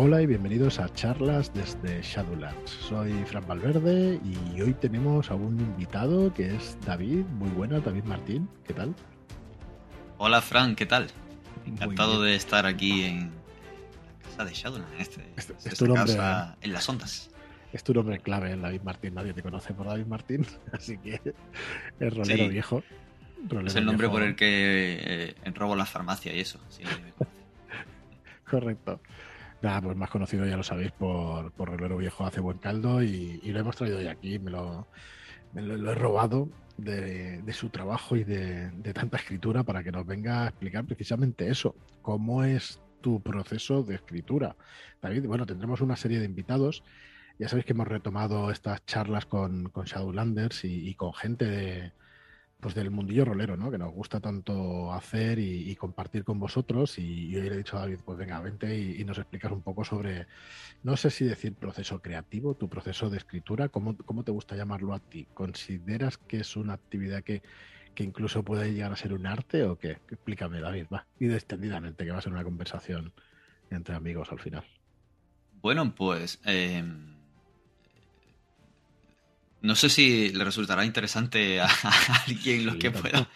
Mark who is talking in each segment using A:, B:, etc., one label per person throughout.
A: Hola y bienvenidos a charlas desde Shadowlands. Soy Fran Valverde y hoy tenemos a un invitado que es David. Muy buena, David Martín. ¿Qué tal?
B: Hola Fran, ¿qué tal? Encantado de estar aquí en la casa de Shadowlands, este, este,
A: es nombre,
B: en las ondas.
A: Es tu nombre clave, David Martín. Nadie te conoce por David Martín, así que es rolero viejo.
B: es el nombre por el que eh, robo la farmacia y eso.
A: Correcto. Nada, pues más conocido ya lo sabéis por, por Viejo hace buen caldo y, lo hemos traído hoy aquí, me lo, he robado de, su trabajo y de, tanta escritura para que nos venga a explicar precisamente eso, cómo es tu proceso de escritura. David, bueno, tendremos una serie de invitados. Ya sabéis que hemos retomado estas charlas con, con Shadowlanders y con gente de, pues del mundillo rolero, ¿no? Que nos gusta tanto hacer y, compartir con vosotros. Y, hoy le he dicho a David, pues venga, vente y, nos explicas un poco sobre, no sé si decir proceso creativo, tu proceso de escritura, ¿cómo, cómo te gusta llamarlo a ti? ¿Consideras que es una actividad que, que incluso puede llegar a ser un arte o qué? Explícame, David, va. Y extendidamente, que va a ser una conversación entre amigos al final.
B: Bueno, pues... Eh no sé si le resultará interesante a, alguien lo que pueda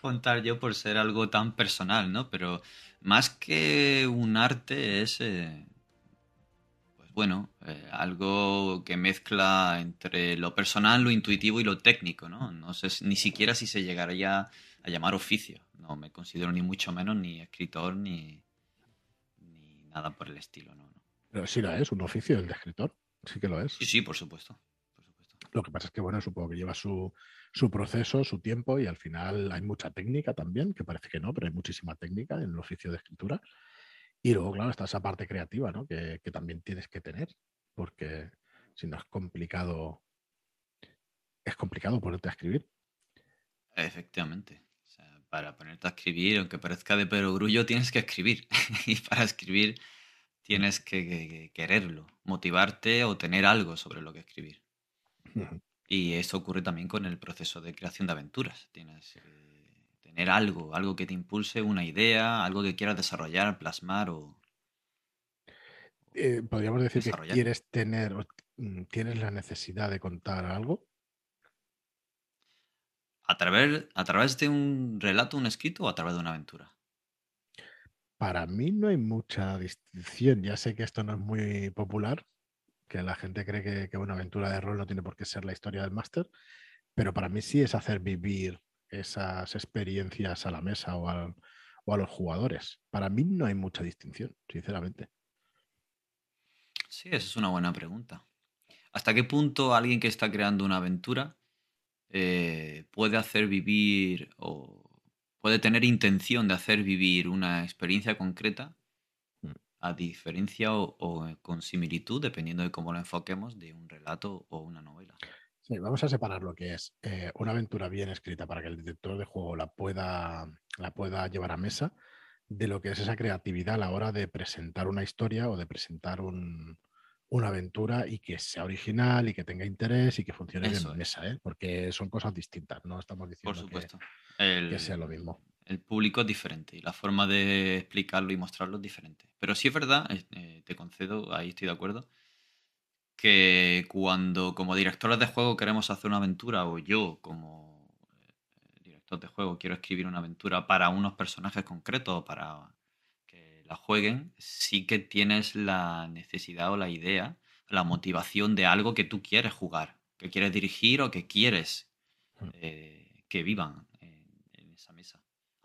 B: contar yo por ser algo tan personal, ¿no? Pero más que un arte es, eh, pues bueno, eh, algo que mezcla entre lo personal, lo intuitivo y lo técnico, ¿no? No sé ni siquiera si se llegaría a llamar oficio. No me considero ni mucho menos ni escritor ni, ni nada por el estilo, ¿no?
A: Pero sí la es, un oficio el de escritor. Sí que lo es.
B: Sí, sí, por supuesto.
A: Lo que pasa es que, bueno, supongo que lleva su, proceso, su tiempo y al final hay mucha técnica también, que parece que no, pero hay muchísima técnica en el oficio de escritura. Y luego, claro, está esa parte creativa, ¿no? Que, también tienes que tener, porque si no es complicado, es complicado ponerte a escribir.
B: Efectivamente. para ponerte a escribir, aunque parezca de perogrullo, tienes que escribir. y para escribir tienes que quererlo, motivarte o tener algo sobre lo que escribir. Y eso ocurre también con el proceso de creación de aventuras. Tienes que tener algo, algo que te impulse, una idea, algo que quieras desarrollar, plasmar o...
A: Eh, podríamos decir que quieres tener, mm, tienes la necesidad de contar algo.
B: ¿A través, ¿A través de un relato, un escrito o a través de una aventura?
A: Para mí no hay mucha distinción. Ya sé que esto no es muy popular, que la gente cree que, una aventura de rol no tiene por qué ser la historia del máster, pero para mí sí es hacer vivir esas experiencias a la mesa o, o a los jugadores. Para mí no hay mucha distinción, sinceramente.
B: Sí, esa es una buena pregunta. ¿Hasta qué punto alguien que está creando una aventura eh, puede hacer vivir o puede tener intención de hacer vivir una experiencia concreta a diferencia o, con similitud, dependiendo de cómo lo enfoquemos, de un relato o una novela.
A: Sí, vamos a separar lo que es eh, una aventura bien escrita para que el director de juego la pueda, la pueda llevar a mesa, de lo que es esa creatividad a la hora de presentar una historia o de presentar una aventura y que sea original y que tenga interés y que funcione bien en mesa, ¿eh? porque son cosas distintas, no estamos diciendo que sea lo mismo
B: el público es diferente y la forma de explicarlo y mostrarlo es diferente. Pero sí es verdad, eh, te concedo, ahí estoy de acuerdo, que cuando como directores de juego queremos hacer una aventura o yo como eh, director de juego quiero escribir una aventura para unos personajes concretos, para que la jueguen, sí que tienes la necesidad o la idea, la motivación de algo que tú quieres jugar, que quieres dirigir o que quieres hmm. eh, que vivan.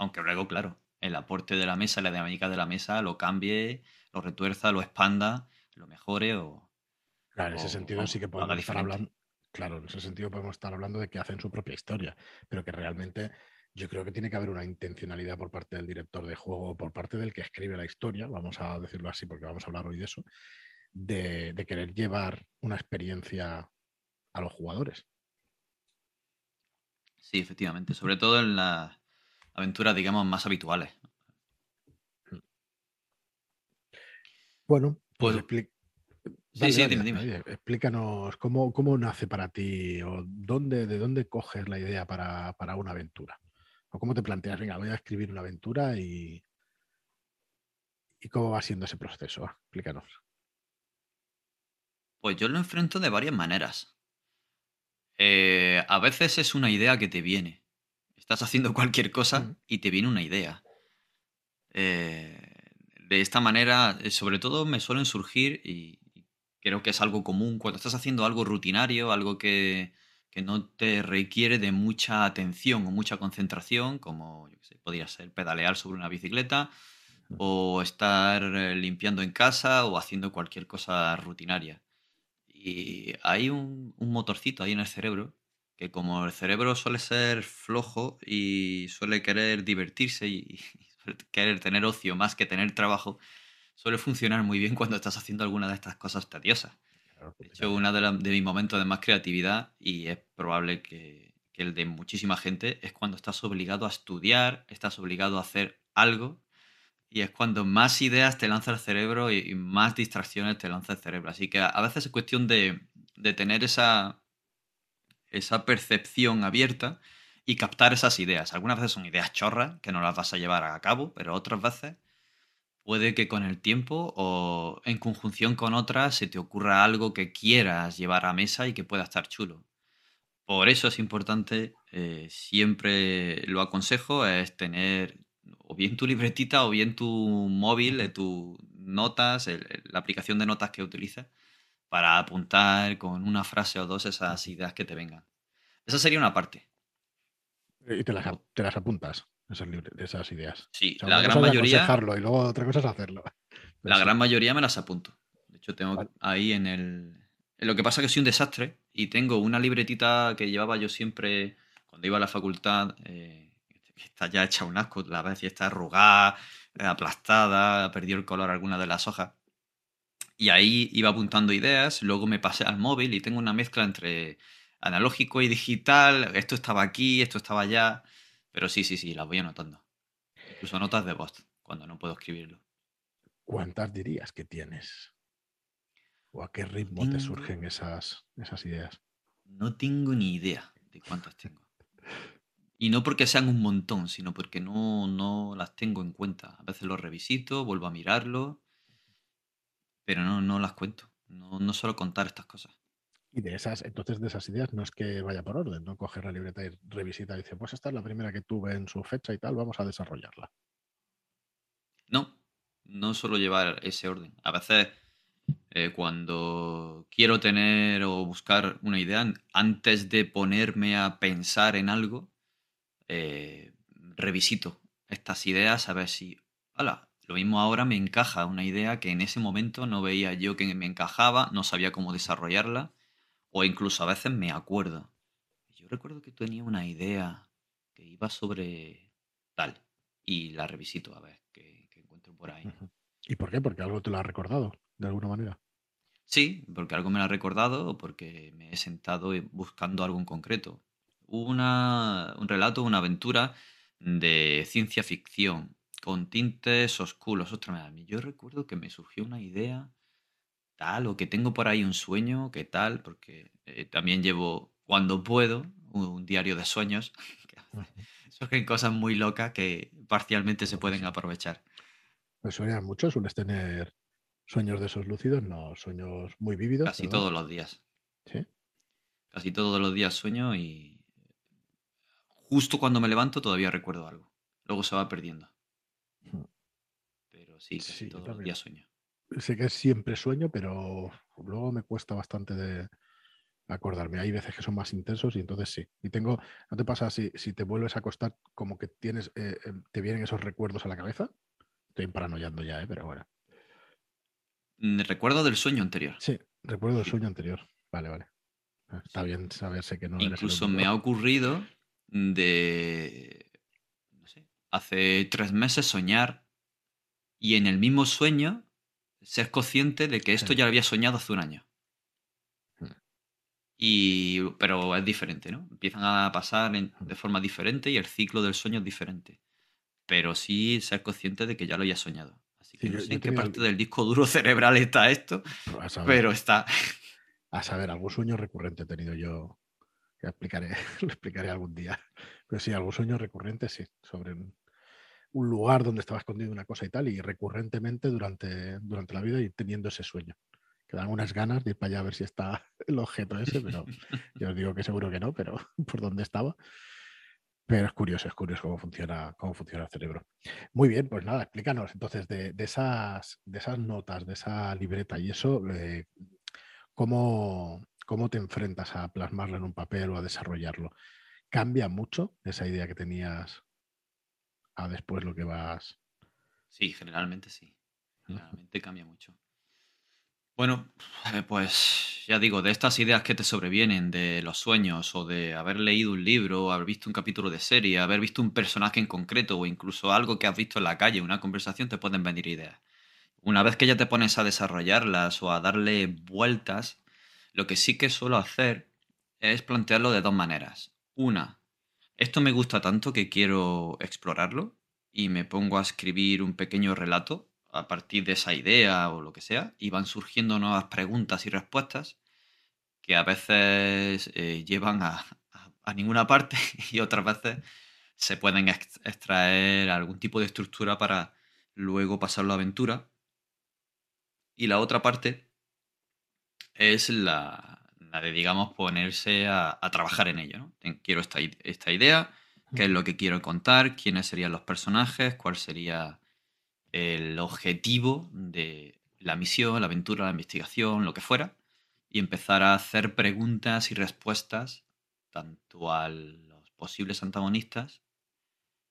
B: Aunque luego, claro, el aporte de la mesa, la dinámica de la mesa lo cambie, lo retuerza, lo expanda, lo mejore o.
A: Claro, en ese sentido sí que podemos estar hablando. Claro, en ese sentido podemos estar hablando de que hacen su propia historia, pero que realmente yo creo que tiene que haber una intencionalidad por parte del director de juego, por parte del que escribe la historia, vamos a decirlo así porque vamos a hablar hoy de eso, de, de querer llevar una experiencia a los jugadores.
B: Sí, efectivamente, sobre todo en la, aventuras, digamos, más habituales.
A: Bueno, pues, sí, sí, dime, dime. explícanos cómo, cómo, nace para ti o dónde, de dónde coges la idea para, una aventura. O cómo te planteas, venga, voy a escribir una aventura y, y cómo va siendo ese proceso. Explícanos.
B: Pues yo lo enfrento de varias maneras. Eh, a veces es una idea que te viene. Estás haciendo cualquier cosa y te viene una idea. Eh, de esta manera, eh, sobre todo me suelen surgir y creo que es algo común cuando estás haciendo algo rutinario, algo que, que no te requiere de mucha atención o mucha concentración, como yo sé, podría ser pedalear sobre una bicicleta o estar eh, limpiando en casa o haciendo cualquier cosa rutinaria. Y hay un, un motorcito ahí en el cerebro que como el cerebro suele ser flojo y suele querer divertirse y, querer tener ocio más que tener trabajo, suele funcionar muy bien cuando estás haciendo alguna de estas cosas tediosas.
A: Claro,
B: De hecho, uno de, de mis momentos de más creatividad, y es probable que, que el de muchísima gente, es cuando estás obligado a estudiar, estás obligado a hacer algo, y es cuando más ideas te lanza el cerebro y, más distracciones te lanza el cerebro. Así que a, a veces es cuestión de, de tener esa, esa percepción abierta y captar esas ideas. Algunas veces son ideas chorras que no las vas a llevar a cabo, pero otras veces puede que con el tiempo o en conjunción con otras se te ocurra algo que quieras llevar a mesa y que pueda estar chulo. Por eso es importante, eh, siempre lo aconsejo, es tener o bien tu libretita o bien tu móvil, eh, tus notas, la aplicación de notas que utilices para apuntar con una frase o dos esas ideas que te vengan. Esa sería una parte.
A: Y te las, te las apuntas, esas, esas ideas.
B: Sí,
A: O sea,
B: la gran
A: cosa
B: mayoría...
A: y luego otra cosa es hacerlo.
B: La
A: sí.
B: gran mayoría me las apunto. De hecho, tengo
A: Vale.
B: ahí en el. Lo que pasa es que soy un desastre y tengo una libretita que llevaba yo siempre cuando iba a la facultad, eh, que está ya hecha un asco, la vez y está arrugada, eh, aplastada, ha perdido el color alguna de las hojas. Y ahí iba apuntando ideas, luego me pasé al móvil y tengo una mezcla entre analógico y digital. Esto estaba aquí, esto estaba allá. Pero sí, sí, sí, las voy anotando. Incluso notas de voz, cuando no puedo escribirlo.
A: ¿Cuántas dirías que tienes? ¿O a qué ritmo
B: Tengo-
A: te surgen esas, esas ideas?
B: No tengo ni idea de cuántas tengo. Y no porque sean un montón, sino porque no, no las tengo en cuenta. A veces lo revisito, vuelvo a mirarlo, pero no, no las cuento. No, no suelo contar estas cosas.
A: Y de esas, entonces de esas ideas no es que vaya por orden, no coger la libreta y revisita y dice, pues esta es la primera que tuve en su fecha y tal, vamos a desarrollarla.
B: No, no suelo llevar ese orden. A veces, eh, cuando quiero tener o buscar una idea, antes de ponerme a pensar en algo, eh, revisito estas ideas a ver si, hala, lo mismo ahora me encaja una idea que en ese momento no veía yo que me encajaba, no sabía cómo desarrollarla, o incluso a veces me acuerdo. Yo recuerdo que tenía una idea que iba sobre tal, y la revisito a ver qué, qué encuentro por ahí.
A: ¿Y por qué? Porque algo te lo ha recordado, de alguna manera.
B: Sí, porque algo me lo ha recordado o porque me he sentado buscando algo en concreto. Una, un relato, una aventura de ciencia ficción con tintes oscuros. Ostras, a mí yo recuerdo que me surgió una idea tal o que tengo por ahí un sueño, que tal, porque eh, también llevo, cuando puedo, un, un diario de sueños. Surgen cosas muy locas que parcialmente se pueden
A: sí.
B: aprovechar.
A: Pues sueñas mucho, sueles tener sueños de esos lúcidos, no sueños muy vívidos.
B: Casi todos los días.
A: Sí.
B: Casi todos los días sueño y justo cuando me levanto todavía recuerdo algo. Luego se va perdiendo. Pero sí, casi
A: Sí,
B: todos los días sueño.
A: Sé que siempre sueño, pero luego me cuesta bastante de acordarme. Hay veces que son más intensos y entonces sí. Y tengo, ¿no te pasa si, si te vuelves a acostar como que tienes, eh, eh, te vienen esos recuerdos a la cabeza? Estoy paranoiando ya, ¿eh? pero bueno.
B: Mm, Recuerdo del sueño anterior.
A: Sí, recuerdo el sueño anterior. Vale, vale. Ah, Está bien saberse que no
B: Incluso me ha ocurrido de, hace tres meses soñar y en el mismo sueño ser consciente de que esto ya lo había soñado hace un año. Y, pero es diferente, ¿no? Empiezan a pasar en- de forma diferente y el ciclo del sueño es diferente. Pero sí ser consciente de que ya lo había soñado. Así que
A: Sí,
B: no
A: yo-
B: sé
A: yo
B: en qué parte del disco duro cerebral está esto,
A: A saber,
B: pero está.
A: a saber, algún sueño recurrente he tenido yo. Que explicaré, lo explicaré algún día. Pero sí, algún sueño recurrente, sí. Sobre un, un lugar donde estaba escondido una cosa y tal, y recurrentemente durante, durante la vida y teniendo ese sueño. que dan unas ganas de ir para allá a ver si está el objeto ese, pero yo os digo que seguro que no, pero por dónde estaba. Pero es curioso, es curioso cómo funciona, cómo funciona el cerebro. Muy bien, pues nada, explícanos entonces de, esas, de esas notas, de esa libreta y eso, eh, ¿cómo, ¿cómo te enfrentas a plasmarlo en un papel o a desarrollarlo? ¿Cambia mucho esa idea que tenías a después lo que vas?
B: Sí, generalmente sí. Generalmente cambia mucho. Bueno, pues ya digo, de estas ideas que te sobrevienen, de los sueños o de haber leído un libro, haber visto un capítulo de serie, haber visto un personaje en concreto o incluso algo que has visto en la calle, una conversación, te pueden venir ideas. Una vez que ya te pones a desarrollarlas o a darle vueltas, lo que sí que suelo hacer es plantearlo de dos maneras. Una, esto me gusta tanto que quiero explorarlo y me pongo a escribir un pequeño relato a partir de esa idea o lo que sea, y van surgiendo nuevas preguntas y respuestas que a veces eh, llevan a, ninguna parte y otras veces se pueden extraer algún tipo de estructura para luego pasar la aventura. Y la otra parte es la, de, digamos, ponerse a, trabajar en ello. ¿no? Quiero esta, esta idea, qué es lo que quiero contar, quiénes serían los personajes, cuál sería el objetivo de la misión, la aventura, la investigación, lo que fuera, y empezar a hacer preguntas y respuestas tanto a los posibles antagonistas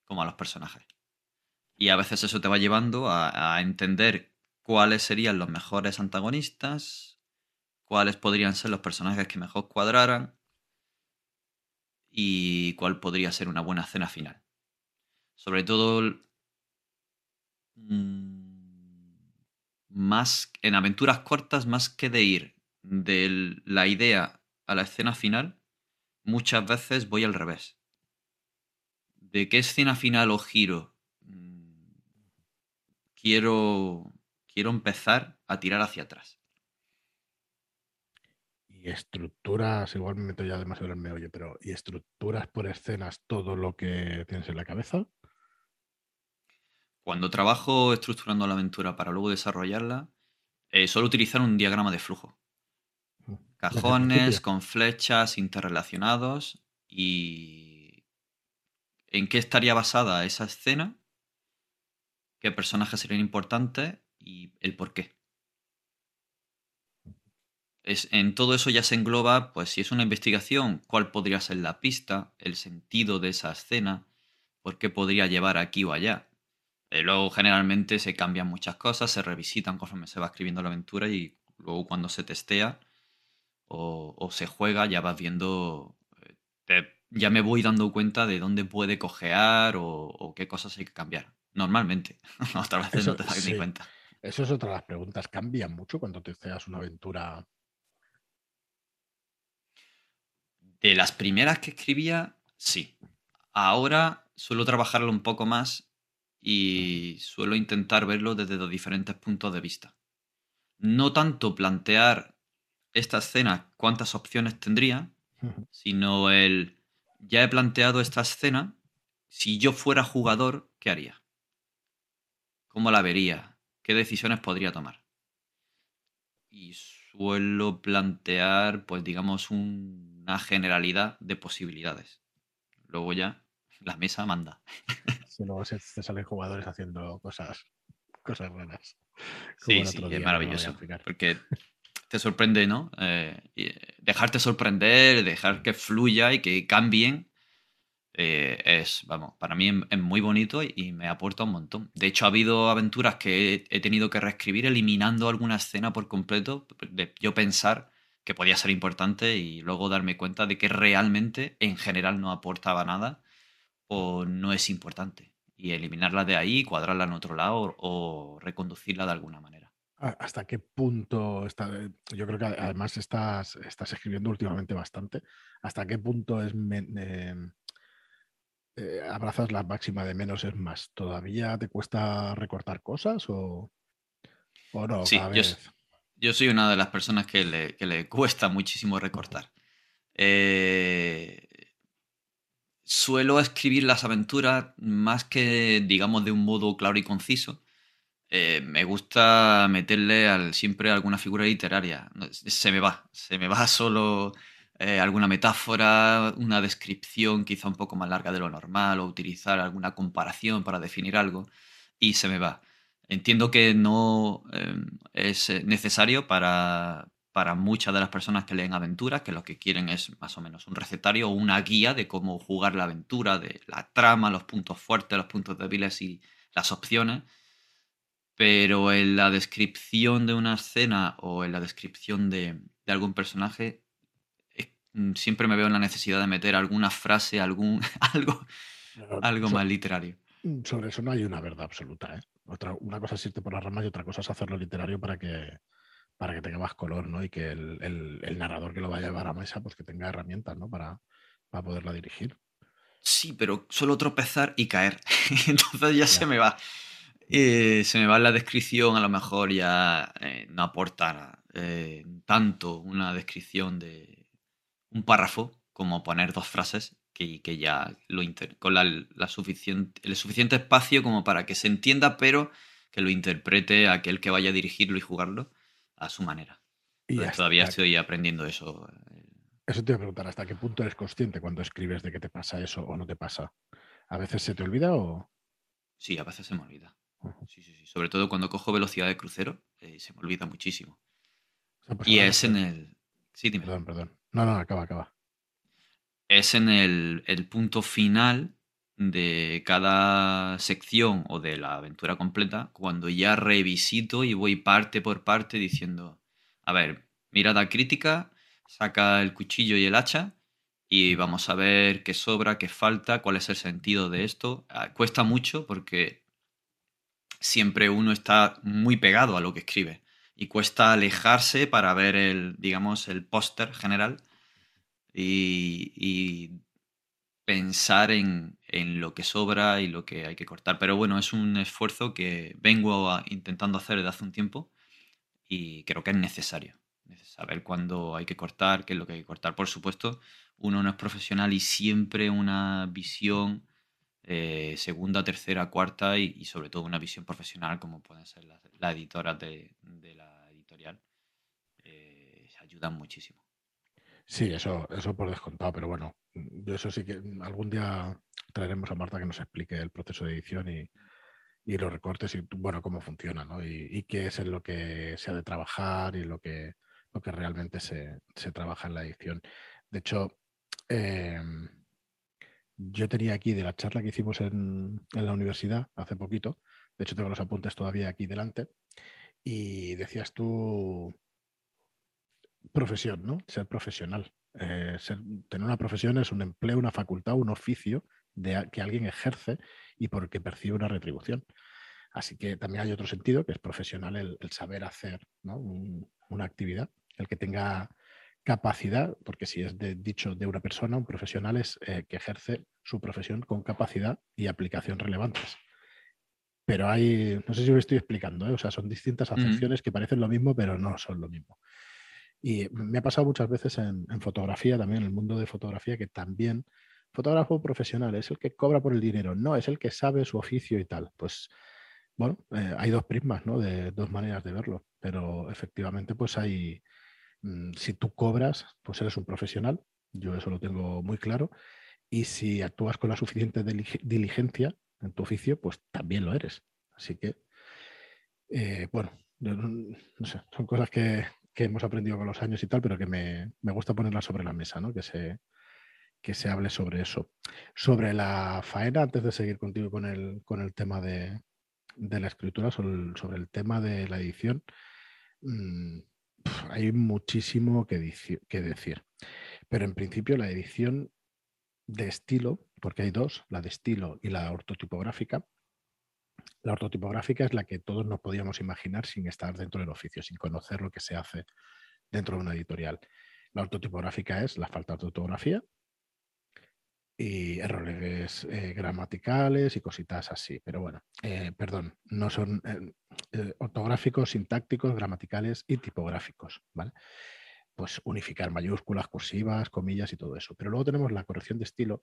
B: como a los personajes. Y a veces eso te va llevando a, entender cuáles serían los mejores antagonistas, cuáles podrían ser los personajes que mejor cuadraran y cuál podría ser una buena escena final. Sobre todo Mm, más en aventuras cortas, más que de ir de la idea a la escena final, muchas veces voy al revés. ¿De qué escena final o giro mm, quiero, quiero empezar a tirar hacia atrás?
A: Y estructuras, igual me meto ya demasiado en el meollo, pero ¿y estructuras por escenas todo lo que tienes en la cabeza?
B: Cuando trabajo estructurando la aventura para luego desarrollarla, eh, suelo utilizar un diagrama de flujo. Mm, Cajones con flechas interrelacionados y en qué estaría basada esa escena, qué personajes serían importantes y el por qué. Es, en todo eso ya se engloba, pues si es una investigación, cuál podría ser la pista, el sentido de esa escena, por qué podría llevar aquí o allá. Eh, luego generalmente se cambian muchas cosas, se revisitan conforme se va escribiendo la aventura y luego cuando se testea o, se juega ya vas viendo, eh, ya me voy dando cuenta de dónde puede cojear o, qué cosas hay que cambiar. Normalmente, otras veces no te das ni cuenta.
A: Eso es otra de las preguntas. ¿Cambia mucho cuando te testeas una aventura?
B: De las primeras que escribía, sí. Ahora suelo trabajarlo un poco más y suelo intentar verlo desde los diferentes puntos de vista. No tanto plantear esta escena cuántas opciones tendría, sino el ya he planteado esta escena, si yo fuera jugador, ¿qué haría? ¿Cómo la vería? ¿Qué decisiones podría tomar? Y suelo plantear, pues digamos, una generalidad de posibilidades. Luego ya la mesa manda.
A: Si luego se, salen jugadores haciendo cosas, cosas raras.
B: Sí, sí, es maravilloso. Porque te sorprende, ¿no? Eh, eh, dejarte sorprender, dejar que fluya y que cambien. Eh, es, vamos, para mí es, muy bonito y me aporta un montón. De hecho, ha habido aventuras que he, tenido que reescribir eliminando alguna escena por completo, de yo pensar que podía ser importante y luego darme cuenta de que realmente en general no aportaba nada o no es importante. Y eliminarla de ahí, cuadrarla en otro lado o reconducirla de alguna manera.
A: ¿Hasta qué punto está? Eh, yo creo que además estás, estás escribiendo últimamente bastante. ¿Hasta qué punto es em, eh, abrazas la máxima de menos es más? ¿Todavía te cuesta recortar cosas o, o no?
B: Sí, yo, soy una de las personas que le, que le cuesta muchísimo recortar. Eh, suelo escribir las aventuras más que, digamos, de un modo claro y conciso. eh, me gusta meterle al, siempre alguna figura literaria. Se me va, se me va solo eh, alguna metáfora, una descripción quizá un poco más larga de lo normal o utilizar alguna comparación para definir algo y se me va. Entiendo que no em, es necesario para, para muchas de las personas que leen aventuras, que lo que quieren es más o menos un recetario o una guía de cómo jugar la aventura, de la trama, los puntos fuertes, los puntos débiles y las opciones pero en la descripción de una escena o en la descripción de, algún personaje, mm, siempre me veo en la necesidad de meter alguna frase, algún, algo, algo más literario.
A: Mm, sobre eso no hay una verdad absoluta. ¿eh? Otra, una cosa es irte por las ramas y otra cosa es hacerlo literario para que, para que tenga más color, ¿no? Y que el, narrador que lo vaya a llevar a mesa, pues que tenga herramientas, ¿no? Para, para poderla dirigir.
B: Sí, pero solo tropezar y caer. Entonces ya, se me va. Eh, se me va la descripción, a lo mejor ya eh, no aporta eh, tanto una descripción de un párrafo como poner dos frases que, que ya lo con la, suficiente, el suficiente espacio como para que se entienda, pero que lo interprete aquel que vaya a dirigirlo y jugarlo a su manera. Y todavía estoy aprendiendo eso.
A: Eso te voy a preguntar, ¿hasta qué punto eres consciente cuando escribes de que te pasa eso o no te pasa? ¿A veces se te olvida o...?
B: Sí, a veces se me olvida. Sí, sí, sí. Sobre todo cuando cojo velocidad de crucero, eh, se me olvida muchísimo. Pues y es en el. Sí, dime.
A: Perdón, perdón. No, no, acaba, acaba.
B: Es en el, el punto final de cada sección o de la aventura completa, cuando ya revisito y voy parte por parte diciendo, a ver, mirada crítica, saca el cuchillo y el hacha y vamos a ver qué sobra, qué falta, cuál es el sentido de esto. Ah, cuesta mucho porque siempre uno está muy pegado a lo que escribe y cuesta alejarse para ver el, digamos, el póster general y, pensar en, lo que sobra y lo que hay que cortar. Pero bueno, es un esfuerzo que vengo intentando hacer desde hace un tiempo y creo que es necesario. Saber cuándo hay que cortar, qué es lo que hay que cortar. Por supuesto, uno no es profesional y siempre una visión eh, segunda, tercera, cuarta y, sobre todo una visión profesional como pueden ser las, editoras de, la editorial, eh, ayudan muchísimo.
A: Sí, eso, eso por descontado, pero bueno, yo eso sí que algún día traeremos a Marta que nos explique el proceso de edición y, los recortes y bueno, cómo funciona, ¿no? Y, qué es en lo que se ha de trabajar y lo que, lo que realmente se, trabaja en la edición. De hecho, em, yo tenía aquí de la charla que hicimos en, la universidad hace poquito, de hecho tengo los apuntes todavía aquí delante, y decías tú profesión, ¿no? Ser profesional. Eh, tener una profesión es un empleo, una facultad, un oficio de, que alguien ejerce y porque percibe una retribución. Así que también hay otro sentido, que es profesional el, saber hacer una actividad, el que tenga capacidad, porque si es de, dicho de una persona, un profesional es eh, que ejerce su profesión con capacidad y aplicación relevantes. Pero hay, no sé si me estoy explicando, ¿eh? o sea, son distintas acepciones que parecen lo mismo, pero no son lo mismo. Y me ha pasado muchas veces en, fotografía, también en el mundo de fotografía, que también fotógrafo profesional es el que cobra por el dinero, no, es el que sabe su oficio y tal. Pues bueno, eh, hay dos prismas, ¿no? De dos maneras de verlo, pero efectivamente pues hay, Mm, si tú cobras, pues eres un profesional, yo eso lo tengo muy claro, y si actúas con la suficiente diligencia en tu oficio, pues también lo eres. Así que, eh, bueno, no, sé, son cosas que, hemos aprendido con los años y tal, pero que me, gusta ponerlas sobre la mesa, ¿no? Que se, que se hable sobre eso. Sobre la faena, antes de seguir contigo con el, con el tema de, la escritura, sobre el, tema de la edición, mm, hay muchísimo que, decir. Pero en principio la edición de estilo, porque hay dos, la de estilo y la ortotipográfica. La ortotipográfica es la que todos nos podíamos imaginar sin estar dentro del oficio, sin conocer lo que se hace dentro de una editorial. La ortotipográfica es la falta de ortografía, y errores eh, gramaticales y cositas así. Pero bueno, eh, perdón, no son eh, ortográficos, sintácticos, gramaticales y tipográficos, ¿vale? Pues unificar mayúsculas, cursivas, comillas y todo eso. Pero luego tenemos la corrección de estilo,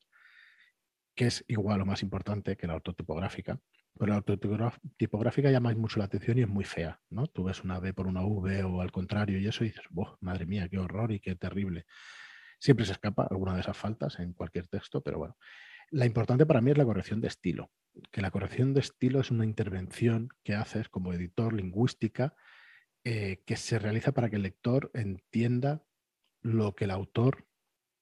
A: que es igual o más importante que la ortotipográfica. Pero la ortotipográfica llama mucho la atención y es muy fea, ¿no? Tú ves una B por una V o al contrario y eso y dices, madre mía, qué horror y qué terrible. Siempre se escapa alguna de esas faltas en cualquier texto, pero bueno. La importante para mí es la corrección de estilo, que la corrección de estilo es una intervención que haces como editor lingüística eh, que se realiza para que el lector entienda lo que el autor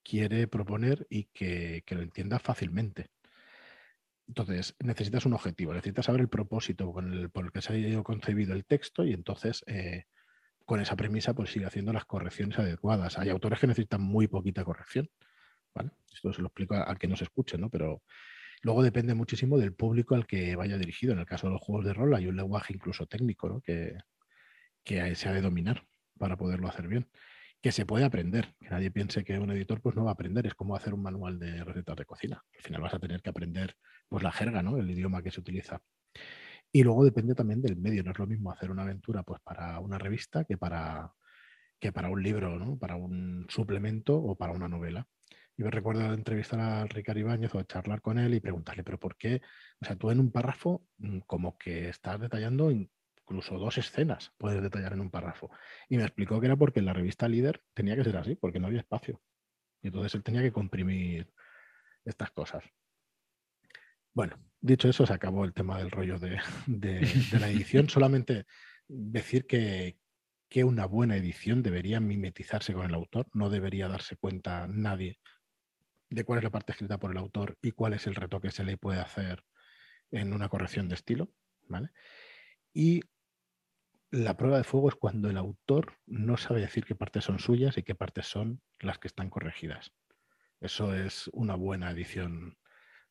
A: quiere proponer y que, lo entienda fácilmente. Entonces, necesitas un objetivo, necesitas saber el propósito con el, por el que se ha ido concebido el texto y entonces eh, con esa premisa pues sigue haciendo las correcciones adecuadas. Hay autores que necesitan muy poquita corrección. Esto se lo explico al que no se escuche, ¿no? Pero luego depende muchísimo del público al que vaya dirigido. En el caso de los juegos de rol hay un lenguaje incluso técnico que, que se ha de dominar para poderlo hacer bien que se puede aprender. Que nadie piense que un editor pues, no va a aprender. Es como hacer un manual de recetas de cocina. Al final vas a tener que aprender pues, la jerga, ¿no? el idioma que se utiliza. Y luego depende también del medio. No es lo mismo hacer una aventura pues, para una revista que para, que para un libro, ¿no? para un suplemento o para una novela. Yo recuerdo entrevistar a Ricardo Ibáñez o charlar con él y preguntarle, pero ¿por qué? O sea, tú en un párrafo mm, como que estás detallando incluso dos escenas puedes detallar en un párrafo. Y me explicó que era porque en la revista Líder tenía que ser así, porque no había espacio. Y entonces él tenía que comprimir estas cosas. Bueno, dicho eso, se acabó el tema del rollo de, la edición. Solamente decir que, que una buena edición debería mimetizarse con el autor, no debería darse cuenta nadie de cuál es la parte escrita por el autor y cuál es el reto que se le puede hacer en una corrección de estilo. ¿vale? Y la prueba de fuego es cuando el autor no sabe decir qué partes son suyas y qué partes son las que están corregidas. Eso es una buena edición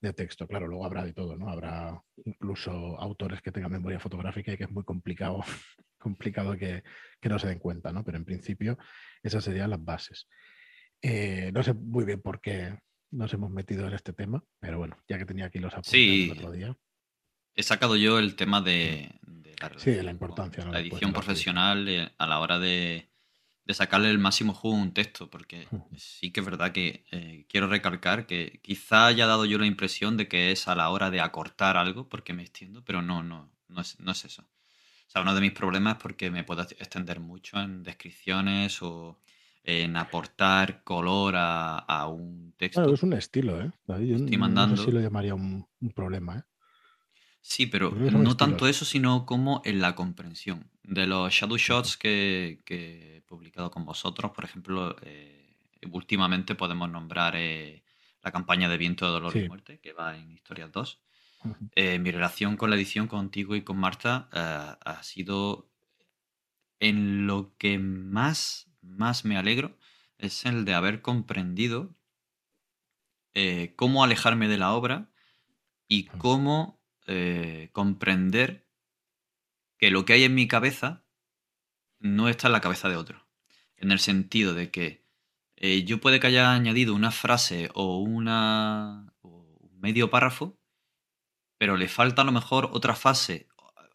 A: de texto. Claro, luego habrá de todo, ¿no? Habrá incluso autores que tengan memoria fotográfica y que es muy complicado, complicado que, no se den cuenta, ¿no? Pero en principio esas serían las bases. Eh, no sé muy bien por qué nos hemos metido en este tema, pero bueno, ya que tenía aquí los apuntes
B: el otro día. He sacado yo el tema de,
A: sí, la importancia.
B: La edición profesional eh, a la hora de, sacarle el máximo jugo a un texto, porque sí que es verdad que eh, quiero recalcar que quizá haya dado yo la impresión de que es a la hora de acortar algo, porque me extiendo, pero no, no, no es, no es eso. O sea, uno de mis problemas es porque me puedo extender mucho en descripciones o en aportar color a, un texto.
A: es un estilo, ¿eh? Estoy mandando. No sé si lo llamaría un, un problema, ¿eh?
B: Sí, pero no tanto eso, sino como en la comprensión. De los shadow shots que, he publicado con vosotros, por ejemplo, eh, últimamente podemos nombrar eh, la campaña de Viento de Dolor y Muerte, que va en Historias 2. Eh, mi relación con la edición contigo y con Marta ha sido en lo que más, más me alegro, es el de haber comprendido cómo alejarme de la obra y cómo eh, comprender que lo que hay en mi cabeza no está en la cabeza de otro. En el sentido de que eh, yo puede que haya añadido una frase o una un medio párrafo, pero le falta a lo mejor otra fase,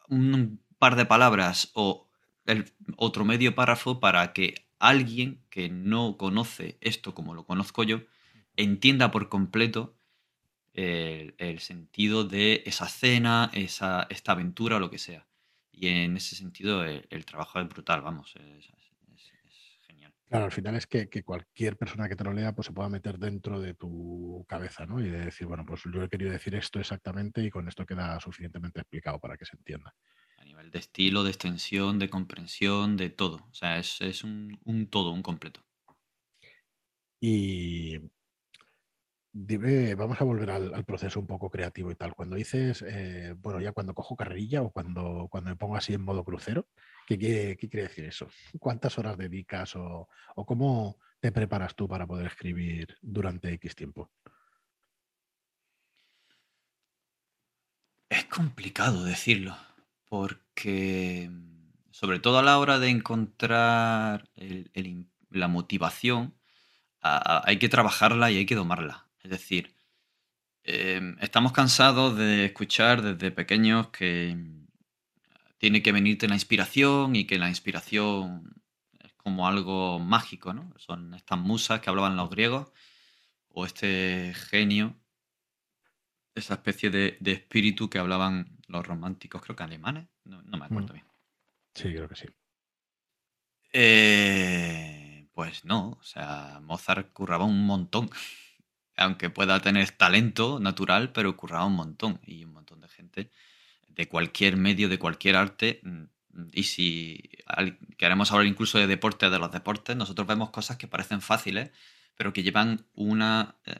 B: un par de palabras o el otro medio párrafo para que alguien que no conoce esto como lo conozco yo entienda por completo el, sentido de esa cena, esa, esta aventura o lo que sea. Y en ese sentido el, trabajo es brutal, vamos, es, genial.
A: Claro, al final es que, cualquier persona que te lo lea pues, se pueda meter dentro de tu cabeza, ¿no? Y de decir, bueno, pues yo he querido decir esto exactamente y con esto queda suficientemente explicado para que se entienda.
B: A nivel de estilo, de extensión, de comprensión, de todo. O sea, es, un, un todo, un completo.
A: Y Dime, vamos a volver al, proceso un poco creativo y tal. Cuando dices, eh, bueno, ya cuando cojo carrerilla o cuando, cuando me pongo así en modo crucero, ¿qué, quiere decir eso? ¿Cuántas horas dedicas o, cómo te preparas tú para poder escribir durante X tiempo?
B: Es complicado decirlo, porque sobre todo a la hora de encontrar la motivación, hay que trabajarla y hay que domarla. Es decir, em, estamos cansados de escuchar desde pequeños que tiene que venirte la inspiración y que la inspiración es como algo mágico, ¿no? Son estas musas que hablaban los griegos o este genio esa especie de, espíritu que hablaban los románticos, creo que alemanes, no, me acuerdo mm. bien.
A: Sí, creo que sí.
B: Eh, pues no, o sea, Mozart curraba un montón. Aunque pueda tener talento natural, pero curraba un montón. Y un montón de gente de cualquier medio, de cualquier arte. Mm, y si queremos hablar incluso de deporte, de los deportes, nosotros vemos cosas que parecen fáciles, pero que llevan una, eh,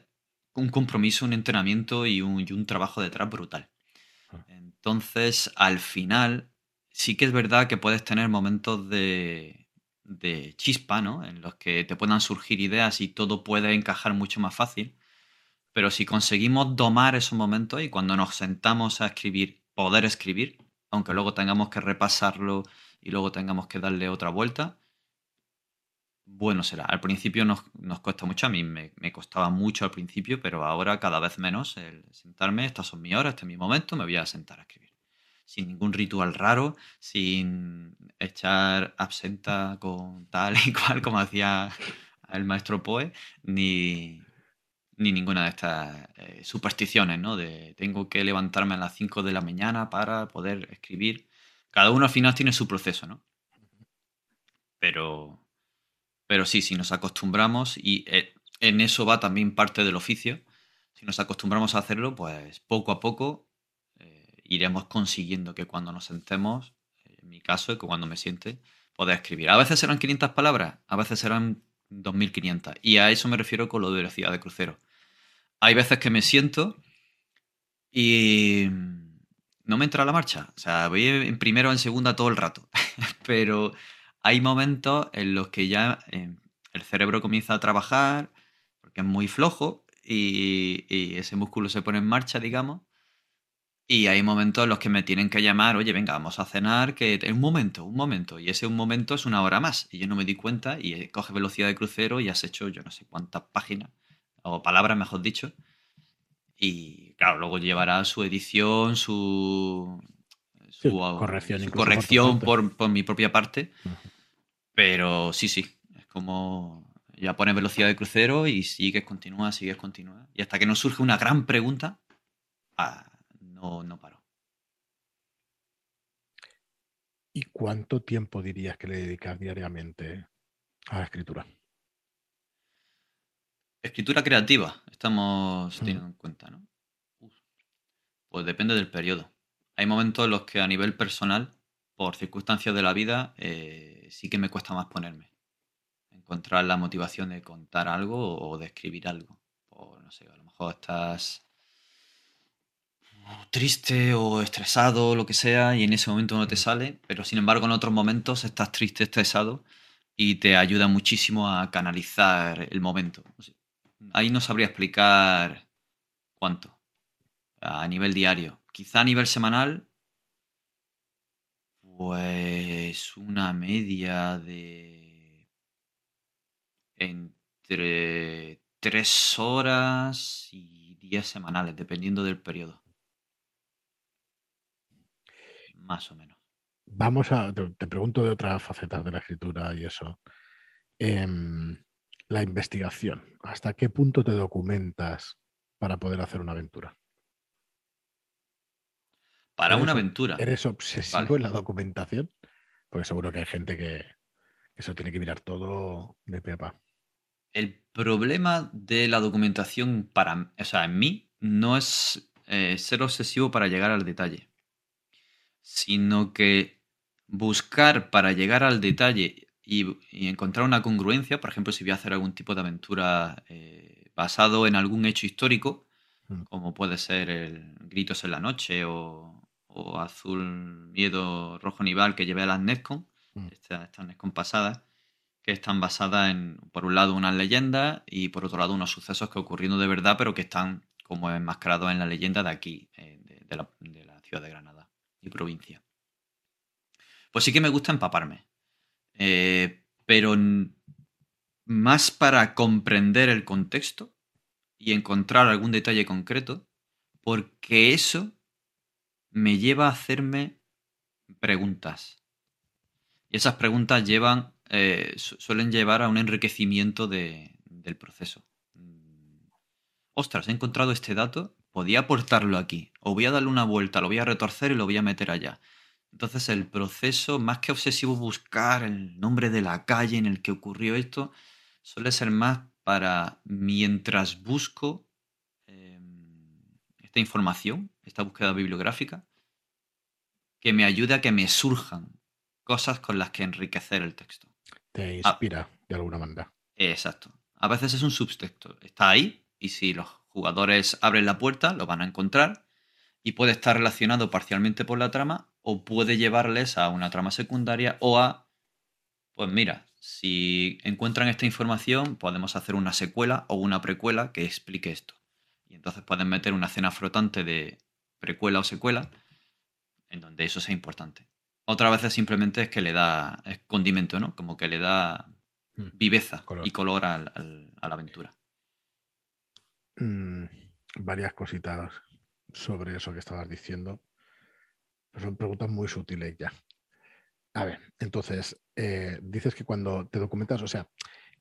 B: un compromiso, un entrenamiento y un, y un trabajo detrás brutal. Ah. Entonces, al final, sí que es verdad que puedes tener momentos de, de chispa, ¿no? En los que te puedan surgir ideas y todo puede encajar mucho más fácil. Pero si conseguimos domar esos momentos y cuando nos sentamos a escribir, poder escribir, aunque luego tengamos que repasarlo y luego tengamos que darle otra vuelta, bueno será. Al principio nos, cuesta mucho, a mí me, costaba mucho al principio, pero ahora cada vez menos el sentarme, estas son mis horas, este es mi momento, me voy a sentar a escribir. Sin ningún ritual raro, sin echar absenta con tal y cual como hacía el maestro Poe, ni, ni ninguna de estas eh, supersticiones, ¿no? De tengo que levantarme a las 5 de la mañana para poder escribir. Cada uno al final tiene su proceso, ¿no? Pero, pero sí, si nos acostumbramos, y eh, en eso va también parte del oficio, si nos acostumbramos a hacerlo, pues poco a poco eh, iremos consiguiendo que cuando nos sentemos, en mi caso, que cuando me siente, poder escribir. A veces serán 500 palabras, a veces serán 2500. Y a eso me refiero con lo de velocidad de crucero. Hay veces que me siento y no me entra la marcha. O sea, voy en primero o en segunda todo el rato. Pero hay momentos en los que ya eh, el cerebro comienza a trabajar porque es muy flojo y, ese músculo se pone en marcha, digamos. Y hay momentos en los que me tienen que llamar, oye, venga, vamos a cenar, que un momento, un momento. Y ese un momento es una hora más. Y yo no me di cuenta y eh, coge velocidad de crucero y has hecho yo no sé cuántas páginas, o palabras, mejor dicho. Y claro, luego llevará su edición, su,
A: corrección,
B: corrección por, mi propia parte. Pero sí, sí, es como ya pones velocidad de crucero y sigues, continúa, sigues, continúa. Y hasta que no surge una gran pregunta, ah, no, no paro.
A: ¿Y cuánto tiempo dirías que le dedicas diariamente a la escritura?
B: Escritura creativa, estamos teniendo en cuenta, ¿no? Pues depende del periodo. Hay momentos en los que a nivel personal, por circunstancias de la vida, eh, sí que me cuesta más ponerme. Encontrar la motivación de contar algo o de escribir algo. O no sé, a lo mejor estás triste o estresado o lo que sea y en ese momento no te sale, pero sin embargo en otros momentos estás triste, estresado y te ayuda muchísimo a canalizar el momento. Ahí no sabría explicar cuánto a nivel diario. Quizá a nivel semanal, pues una media de entre tres horas y días semanales, dependiendo del periodo. Más o menos.
A: Vamos a, te, pregunto de otras facetas de la escritura y eso. Em, la investigación. ¿Hasta qué punto te documentas para poder hacer una aventura?
B: Para una aventura.
A: ¿Eres obsesivo en la documentación? Porque seguro que hay gente que eso tiene que mirar todo de pepa.
B: El problema de la documentación para, o sea, en mí no es eh, ser obsesivo para llegar al detalle, sino que buscar para llegar al detalle y, encontrar una congruencia, por ejemplo, si voy a hacer algún tipo de aventura eh, basado en algún hecho histórico, mm. como puede ser el Gritos en la Noche o o Azul Miedo Rojo Nival que llevé a las Netcon, mm. estas, Netcon pasadas, que están basadas en, por un lado, unas leyendas y por otro lado, unos sucesos que ocurriendo de verdad, pero que están como enmascarados en la leyenda de aquí, eh, de, la, ciudad de Granada y provincia. Pues sí que me gusta empaparme, eh, pero más para comprender el contexto y encontrar algún detalle concreto, porque eso me lleva a hacerme preguntas. Y esas preguntas llevan, eh, suelen llevar a un enriquecimiento del proceso. Mm, ostras, he encontrado este dato podía aportarlo aquí, o voy a darle una vuelta, lo voy a retorcer y lo voy a meter allá. Entonces el proceso, más que obsesivo buscar el nombre de la calle en el que ocurrió esto, suele ser más para mientras busco em, esta información, esta búsqueda bibliográfica, que me ayude a que me surjan cosas con las que enriquecer el texto.
A: Te ah. inspira de alguna manera.
B: Exacto. A veces es un subtexto. Está ahí y si los jugadores abren la puerta lo van a encontrar y puede estar relacionado parcialmente por la trama o puede llevarles a una trama secundaria o a, pues mira, si encuentran esta información podemos hacer una secuela o una precuela que explique esto. Y entonces pueden meter una escena flotante de precuela o secuela en donde eso sea importante. Otra vez simplemente es que le da es condimento, ¿no? Como que le da mm. viveza y color a la aventura.
A: Mm, varias cositas sobre eso que estabas diciendo. son preguntas muy sutiles ya. A ver, entonces, eh, dices que cuando te documentas, o sea,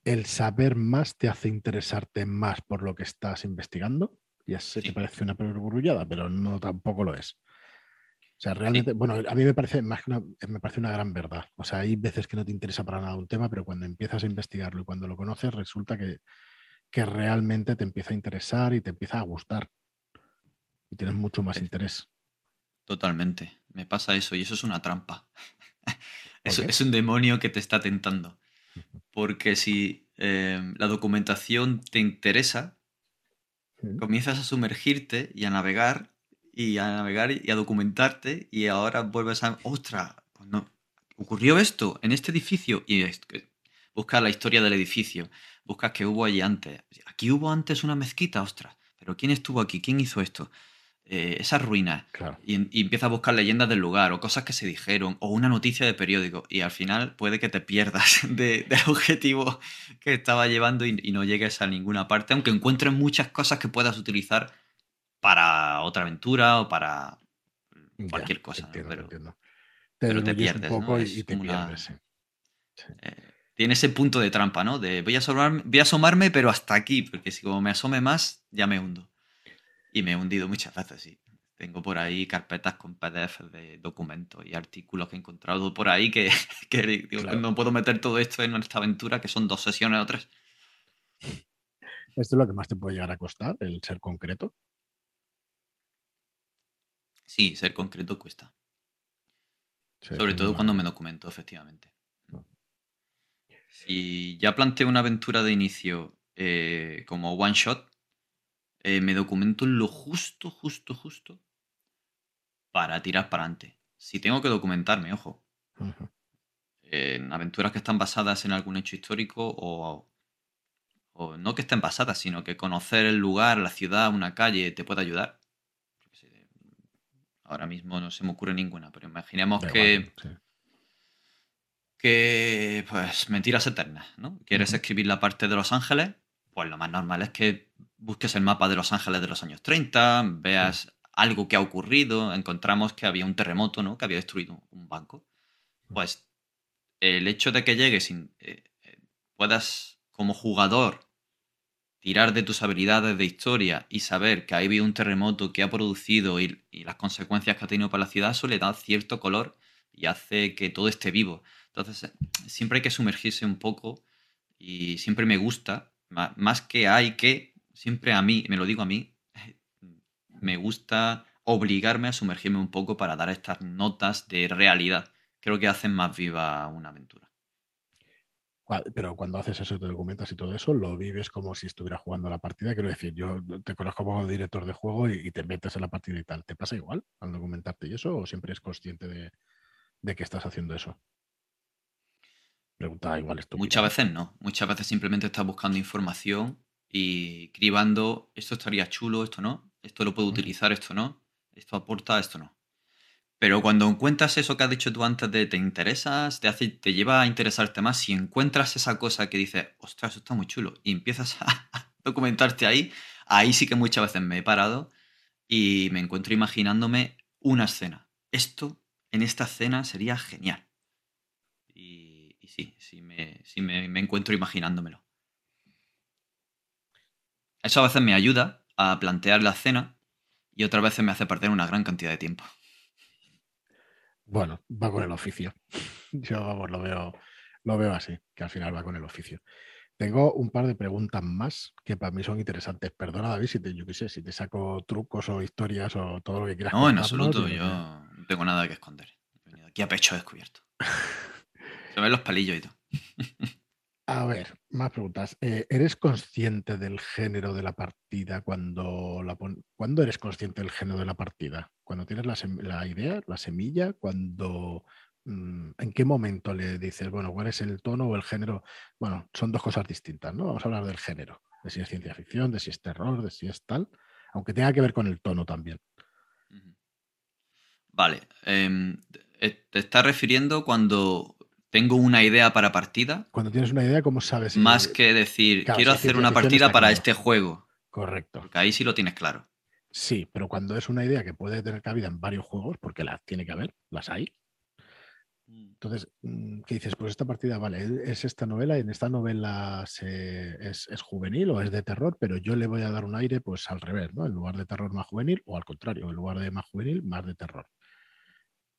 A: el saber más te hace interesarte más por lo que estás investigando. Ya sé que parece una perogrullada, pero no tampoco lo es. O sea, realmente, bueno, a mí me parece más que una, me parece una gran verdad. O sea, hay veces que no te interesa para nada un tema, pero cuando empiezas a investigarlo y cuando lo conoces, resulta que, que realmente te empieza a interesar y te empieza a gustar. Y tienes mucho más interés.
B: Totalmente. Me pasa eso y eso es una trampa. es, un demonio que te está tentando. Porque si em, la documentación te interesa, comienzas a sumergirte y a navegar y a navegar y a documentarte y ahora vuelves a, ostras, pues no, ocurrió esto en este edificio y buscas la historia del edificio, buscas que hubo allí antes. Aquí hubo antes una mezquita, ostras, pero ¿quién estuvo aquí? ¿Quién hizo esto? Eh, esas ruinas. Y, empieza a buscar leyendas del lugar o cosas que se dijeron o una noticia de periódico y al final puede que te pierdas del objetivo que estaba llevando y, no llegues a ninguna parte, aunque encuentres muchas cosas que puedas utilizar para otra aventura o para cualquier cosa. pero, Te te pierdes. y, te pierdes, eh, tiene ese punto de trampa, ¿no? De voy a, asomarme, voy a asomarme, pero hasta aquí, porque si como me asome más, ya me hundo. Y me he hundido muchas veces, sí. Tengo por ahí carpetas con PDF de documentos y artículos que he encontrado por ahí que, no puedo meter todo esto en esta aventura, que son dos sesiones o tres.
A: ¿Esto es lo que más te puede llegar a costar, el ser concreto?
B: Sí, ser concreto cuesta. Sobre todo cuando me documento, efectivamente. Si ya planteo una aventura de inicio eh, como one shot, eh, me documento lo justo, justo, justo para tirar para adelante. Si tengo que documentarme, ojo. En aventuras que están basadas en algún hecho histórico o, o, no que estén basadas, sino que conocer el lugar, la ciudad, una calle te puede ayudar. Ahora mismo no se me ocurre ninguna, pero imaginemos que... Que, pues, mentiras eternas, ¿no? Quieres escribir la parte de Los Ángeles, pues lo más normal es que busques el mapa de Los Ángeles de los años 30, veas algo que ha ocurrido, encontramos que había un terremoto, ¿no? Que había destruido un banco. Pues el hecho de que llegues, eh, eh, puedas como jugador tirar de tus habilidades de historia y saber que ha habido un terremoto que ha producido y, y, las consecuencias que ha tenido para la ciudad, eso le da cierto color y hace que todo esté vivo. Entonces, siempre hay que sumergirse un poco y siempre me gusta, más que hay que, siempre a mí, me lo digo a mí, me gusta obligarme a sumergirme un poco para dar estas notas de realidad. Creo que hacen más viva una aventura.
A: Pero cuando haces eso, te documentas y todo eso, lo vives como si estuvieras jugando la partida. Quiero decir, yo te conozco como director de juego y, te metes en la partida y tal. ¿Te pasa igual al documentarte y eso? ¿O siempre es consciente de, de que estás haciendo eso? Pregunta igual esto.
B: Muchas veces no. Muchas veces simplemente estás buscando información y cribando esto estaría chulo, esto no, esto lo puedo utilizar, esto no, esto aporta, esto no. Pero cuando encuentras eso que has dicho tú antes de te interesas, te, hace, te lleva a interesarte más, si encuentras esa cosa que dices, ostras, eso está muy chulo, y empiezas a documentarte ahí, ahí sí que muchas veces me he parado y me encuentro imaginándome una escena. Esto en esta escena sería genial. Y, sí, sí, me, sí me encuentro imaginándomelo. Eso a veces me ayuda a plantear la escena y otras veces me hace perder una gran cantidad de tiempo.
A: Bueno, va con el oficio. Yo vamos, lo veo, lo veo así, que al final va con el oficio. Tengo un par de preguntas más que para mí son interesantes. Perdona, David, si te, yo qué sé, si te saco trucos o historias o todo lo que quieras.
B: No, en absoluto. Yo no tengo nada que esconder. He venido aquí a pecho descubierto. Se ven los palillos y todo.
A: A ver, más preguntas. Eh, ¿Eres consciente del género de la partida cuando la ¿Cuándo eres consciente del género de la partida? ¿Cuando tienes la, idea, la semilla? ¿Cuando mm, ¿En qué momento le dices, bueno, cuál es el tono o el género? Bueno, son dos cosas distintas, ¿no? Vamos a hablar del género, de si es ciencia ficción, de si es terror, de si es tal, aunque tenga que ver con el tono también.
B: Vale. Em, te estás refiriendo cuando tengo una idea para partida.
A: Cuando tienes una idea, ¿cómo sabes?
B: Más que decir, quiero hacer una partida para este juego.
A: Correcto.
B: Porque ahí sí lo tienes claro.
A: Sí, pero cuando es una idea que puede tener cabida en varios juegos, porque las tiene que haber, las hay. Mm. Entonces, mm, ¿qué dices? Pues esta partida, vale, es esta novela y en esta novela es, es, juvenil o es de terror, pero yo le voy a dar un aire pues al revés, ¿no? En lugar de terror más juvenil o al contrario, en lugar de más juvenil, más de terror.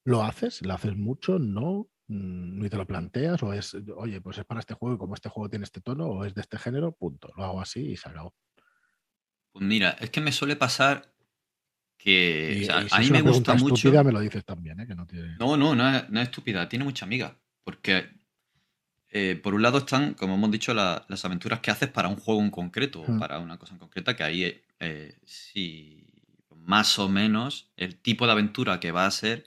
A: ¿Lo haces? ¿Lo haces mucho? ¿No? Mm, ni te lo planteas, o es, oye, pues es para este juego y como este juego tiene este tono o es de este género, punto, lo hago así y se acabó.
B: Pues mira, es que me suele pasar que a mí me gusta mucho.
A: Estúpida, me lo dices también, ¿eh? que no,
B: tiene... no, no, no es, estúpida, tiene mucha amiga. Porque eh, por un lado están, como hemos dicho, las aventuras que haces para un juego en concreto, o para una cosa en concreta, que ahí eh, sí, más o menos el tipo de aventura que va a ser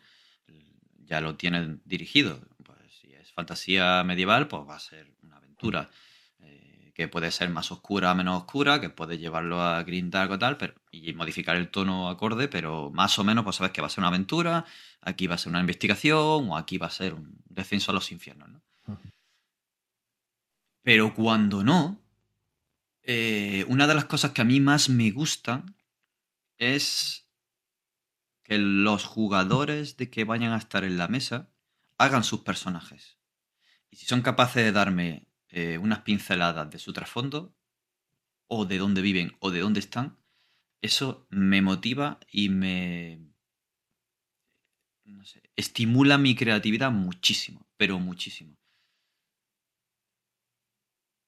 B: ya lo tienen dirigido fantasía medieval, pues va a ser una aventura eh, que puede ser más oscura o menos oscura, que puede llevarlo a Green Dark o tal, pero, y modificar el tono acorde, pero más o menos pues sabes que va a ser una aventura, aquí va a ser una investigación o aquí va a ser un descenso a los infiernos. ¿no? Pero cuando no, eh, una de las cosas que a mí más me gustan es que los jugadores de que vayan a estar en la mesa hagan sus personajes. Y si son capaces de darme eh, unas pinceladas de su trasfondo, o de dónde viven, o de dónde están, eso me motiva y me estimula mi creatividad muchísimo, pero muchísimo.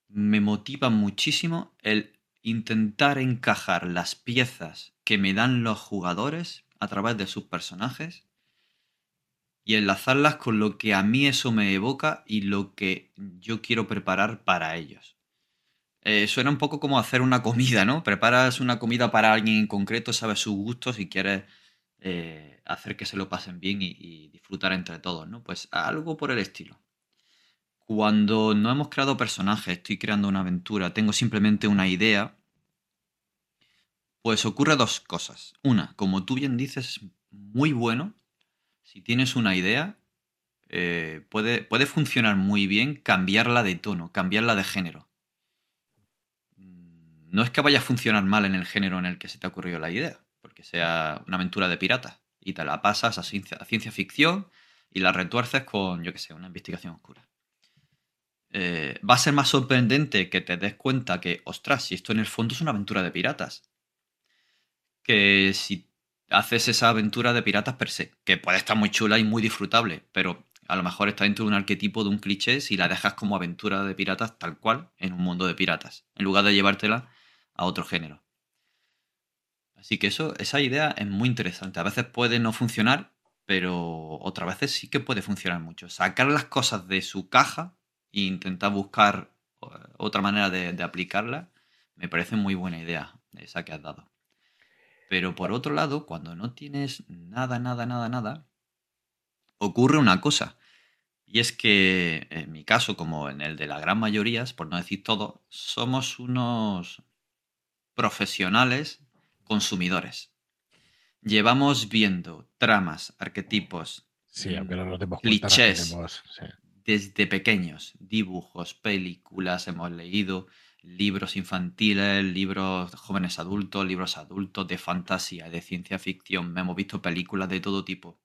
B: Me motiva muchísimo el intentar encajar las piezas que me dan los jugadores a través de sus personajes y enlazarlas con lo que a mí eso me evoca y lo que yo quiero preparar para ellos. Eh, suena un poco como hacer una comida, ¿no? Preparas una comida para alguien en concreto, sabes sus gustos y quieres eh, hacer que se lo pasen bien y, y, disfrutar entre todos, ¿no? Pues algo por el estilo. Cuando no hemos creado personajes, estoy creando una aventura, tengo simplemente una idea, pues ocurre dos cosas. Una, como tú bien dices, muy bueno si tienes una idea, eh, puede, puede funcionar muy bien cambiarla de tono, cambiarla de género. No es que vaya a funcionar mal en el género en el que se te ha ocurrido la idea, porque sea una aventura de pirata y te la pasas a ciencia, ficción y la retuerces con, yo que sé, una investigación oscura. Eh, va a ser más sorprendente que te des cuenta que, ostras, si esto en el fondo es una aventura de piratas. Que si haces esa aventura de piratas per se, que puede estar muy chula y muy disfrutable, pero a lo mejor está dentro de un arquetipo, de un cliché, si la dejas como aventura de piratas tal cual en un mundo de piratas, en lugar de llevártela a otro género. Así que eso, esa idea es muy interesante. A veces puede no funcionar, pero otras veces sí que puede funcionar mucho. Sacar las cosas de su caja e intentar buscar eh, otra manera de, de aplicarla, me parece muy buena idea esa que has dado. Pero por otro lado, cuando no tienes nada, nada, nada, nada, ocurre una cosa. Y es que en mi caso, como en el de la gran mayoría, por no decir todo, somos unos profesionales consumidores. Llevamos viendo tramas, arquetipos, clichés desde pequeños, dibujos, películas, hemos leído libros infantiles, libros jóvenes adultos, libros adultos de fantasía, de ciencia ficción. Hemos visto películas de todo tipo.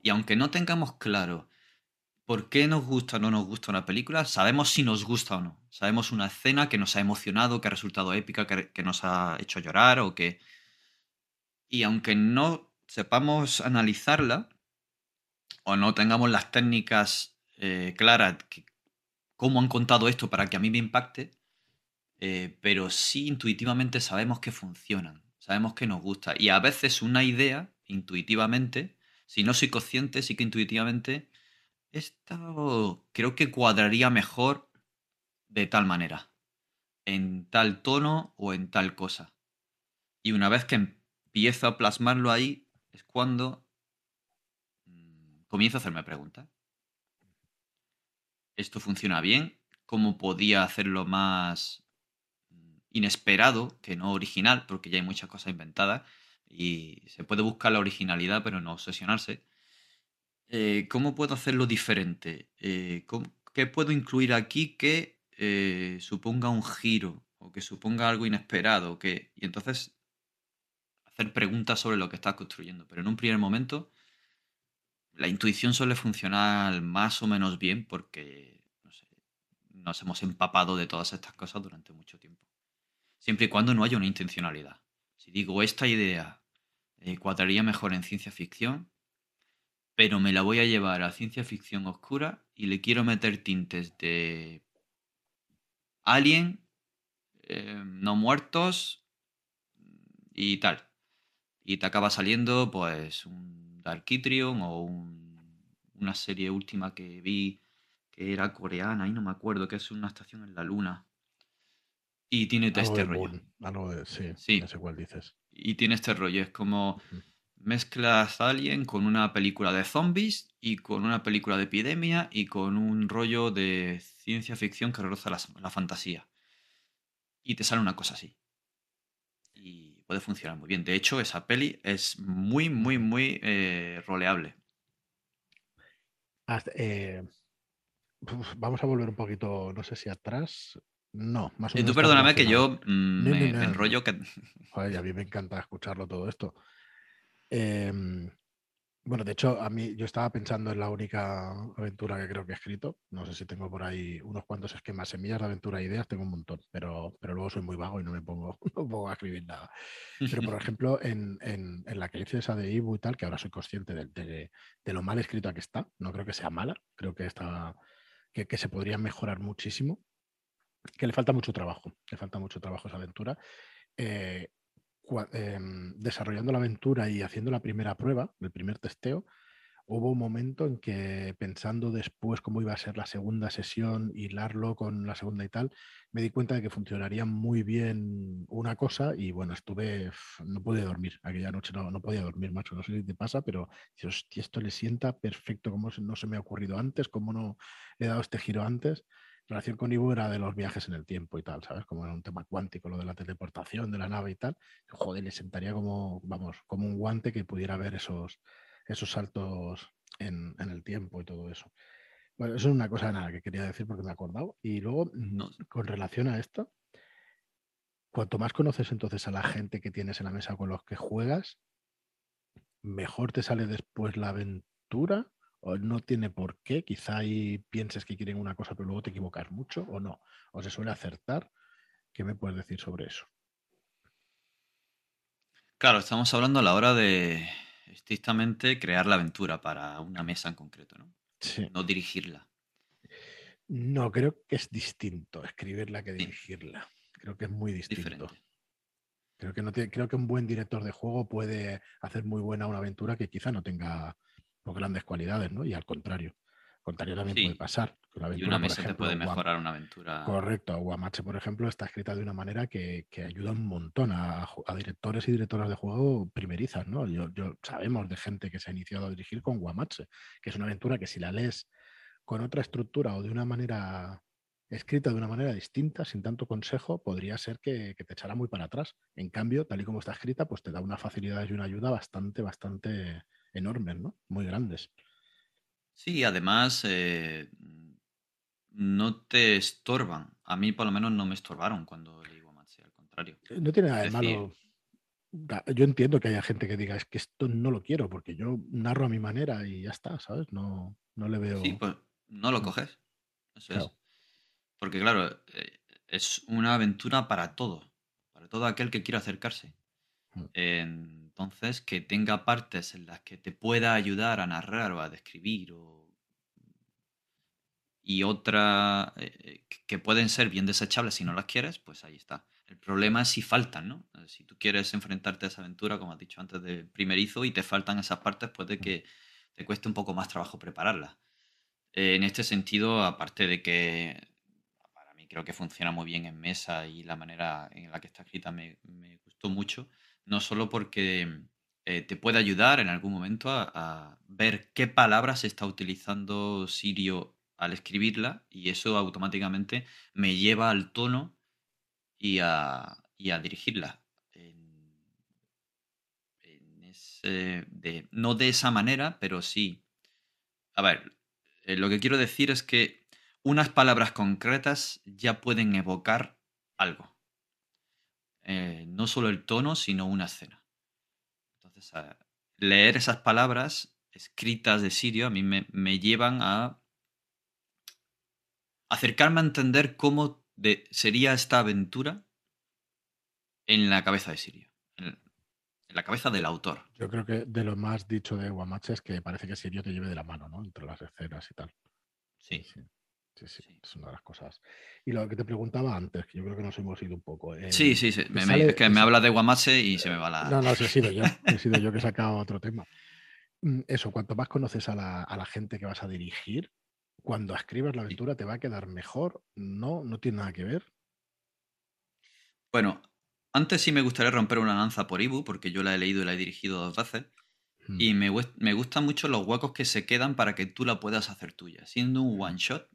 B: Y aunque no tengamos claro por qué nos gusta o no nos gusta una película, sabemos si nos gusta o no. Sabemos una escena que nos ha emocionado, que ha resultado épica, que, nos ha hecho llorar o que... Y aunque no sepamos analizarla o no tengamos las técnicas eh, claras, cómo han contado esto para que a mí me impacte, eh, pero sí intuitivamente sabemos que funcionan, sabemos que nos gusta. Y a veces una idea, intuitivamente, si no soy consciente, sí que intuitivamente, esto creo que cuadraría mejor de tal manera, en tal tono o en tal cosa. Y una vez que empiezo a plasmarlo ahí, es cuando mm, comienzo a hacerme preguntas. ¿Esto funciona bien? ¿Cómo podía hacerlo más inesperado que no original, porque ya hay muchas cosas inventadas y se puede buscar la originalidad, pero no obsesionarse. Eh, ¿Cómo puedo hacerlo diferente? Eh, ¿Qué puedo incluir aquí que eh, suponga un giro o que suponga algo inesperado? Y entonces hacer preguntas sobre lo que estás construyendo. Pero en un primer momento, la intuición suele funcionar más o menos bien porque nos hemos empapado de todas estas cosas durante mucho tiempo siempre y cuando no haya una intencionalidad. Si digo, esta idea eh, cuadraría mejor en ciencia ficción, pero me la voy a llevar a ciencia ficción oscura y le quiero meter tintes de alien, eh, no muertos y tal. Y te acaba saliendo pues un Dark o una serie última que vi que era coreana y no me acuerdo, que es una estación en la luna. Y tiene este rollo.
A: sí, sí. no sé cuál dices.
B: Y tiene este rollo. Es como mezclas Alien con una película de zombies y con una película de epidemia y con un rollo de ciencia ficción que roza la, fantasía. Y te sale una cosa así. Y puede funcionar muy bien. De hecho, esa peli es muy, muy, muy eh, roleable.
A: Eh, vamos a volver un poquito, no sé si atrás. No,
B: más o menos. Y tú perdóname que yo mm, me, enrollo que.
A: Joder, a mí me encanta escucharlo todo esto. Em, bueno, de hecho, a mí yo estaba pensando en la única aventura que creo que he escrito. No sé si tengo por ahí unos cuantos esquemas, semillas de aventura e ideas, tengo un montón, pero, pero luego soy muy vago y no me pongo, no pongo a escribir nada. Pero, por ejemplo, en, en, en, la que hice esa de Ibu y tal, que ahora soy consciente de, de, de, lo mal escrita que está, no creo que sea mala, creo que está que, que se podría mejorar muchísimo que le falta mucho trabajo, le falta mucho trabajo esa aventura. Eh, em, desarrollando la aventura y haciendo la primera prueba, el primer testeo, hubo un momento en que pensando después cómo iba a ser la segunda sesión, hilarlo con la segunda y tal, me di cuenta de que funcionaría muy bien una cosa y bueno, estuve, no pude dormir, aquella noche no, podía dormir, macho, no sé si te pasa, pero si esto le sienta perfecto, como no se me ha ocurrido antes, cómo no he dado este giro antes relación con Ibu era de los viajes en el tiempo y tal, ¿sabes? Como era un tema cuántico, lo de la teleportación de la nave y tal. Joder, le sentaría como, vamos, como un guante que pudiera ver esos, esos saltos en, el tiempo y todo eso. Bueno, eso es una cosa nada que quería decir porque me he acordado. Y luego, con relación a esto, cuanto más conoces entonces a la gente que tienes en la mesa con los que juegas, mejor te sale después la aventura no tiene por qué, quizá ahí pienses que quieren una cosa pero luego te equivocas mucho o no, o se suele acertar. ¿Qué me puedes decir sobre eso?
B: Claro, estamos hablando a la hora de estrictamente crear la aventura para una mesa en concreto, ¿no? Sí. No dirigirla.
A: No, creo que es distinto escribirla que dirigirla. Creo que es muy distinto. Creo que, no creo que un buen director de juego puede hacer muy buena una aventura que quizá no tenga por grandes cualidades, ¿no? Y al contrario. Al contrario también puede pasar.
B: Una y una mesa te puede mejorar una aventura.
A: Correcto. Guamache, por ejemplo, está escrita de una manera que, ayuda un montón a, directores y directoras de juego primerizas, ¿no? Yo, sabemos de gente que se ha iniciado a dirigir con Guamache, que es una aventura que si la lees con otra estructura o de una manera escrita de una manera distinta, sin tanto consejo, podría ser que, que, te echara muy para atrás. En cambio, tal y como está escrita, pues te da una facilidad y una ayuda bastante, bastante enormes, ¿no? Muy grandes.
B: Sí, además eh, no te estorban. A mí por lo menos no me estorbaron cuando leí Guamache, al contrario.
A: Eh, no tiene nada de malo. Yo entiendo que haya gente que diga, es que esto no lo quiero, porque yo narro a mi manera y ya está, ¿sabes? No, no le veo...
B: Sí, pues no lo coges. Eso es. Porque claro, eh, es una aventura para todo, para todo aquel que quiera acercarse.
A: Mm.
B: Entonces, que tenga partes en las que te pueda ayudar a narrar o a describir o... y otras eh, que pueden ser bien desechables si no las quieres, pues ahí está. El problema es si faltan, ¿no? Eh, Si tú quieres enfrentarte a esa aventura, como has dicho antes, de primerizo y te faltan esas partes, puede que te cueste un poco más trabajo prepararlas. Eh, en este sentido, aparte de que para mí creo que funciona muy bien en mesa y la manera en la que está escrita me, me gustó mucho, no solo porque eh, te puede ayudar en algún momento a, ver qué palabras está utilizando Sirio al escribirla y eso automáticamente me lleva al tono y a, y a dirigirla. En ese- de- no de esa manera, pero sí. A ver, eh, lo que quiero decir es que unas palabras concretas ya pueden evocar algo. Eh, no solo el tono, sino una escena. Entonces, a- leer esas palabras escritas de Sirio a mí me, me llevan a acercarme a entender cómo de- sería esta aventura en la cabeza de Sirio, en, en la cabeza del autor.
A: Yo creo que de lo más dicho de Guamache es que parece que Sirio te lleve de la mano, ¿no? Entre las escenas y tal.
B: Sí,
A: sí. Sí, sí,
B: Sí.
A: es una de las cosas. Y lo que te preguntaba antes, que yo creo que nos hemos ido un poco. em,
B: sí, sí. sí.
A: te
B: Me-
A: sale-
B: es que me
A: sa-
B: habla de Guamache y se me va la...
A: No, no, sí, he sido yo. He sido yo que he sacado otro tema. Mm, Eso, cuanto más conoces a la, a la gente que vas a dirigir, cuando escribas la aventura te va a quedar mejor. No, no tiene nada que ver.
B: Bueno, antes sí me gustaría romper una lanza por Ibu, porque yo la he leído y la he dirigido dos veces.
A: Mm,
B: Y me, me gustan mucho los huecos que se quedan para que tú la puedas hacer tuya. Siendo un one shot,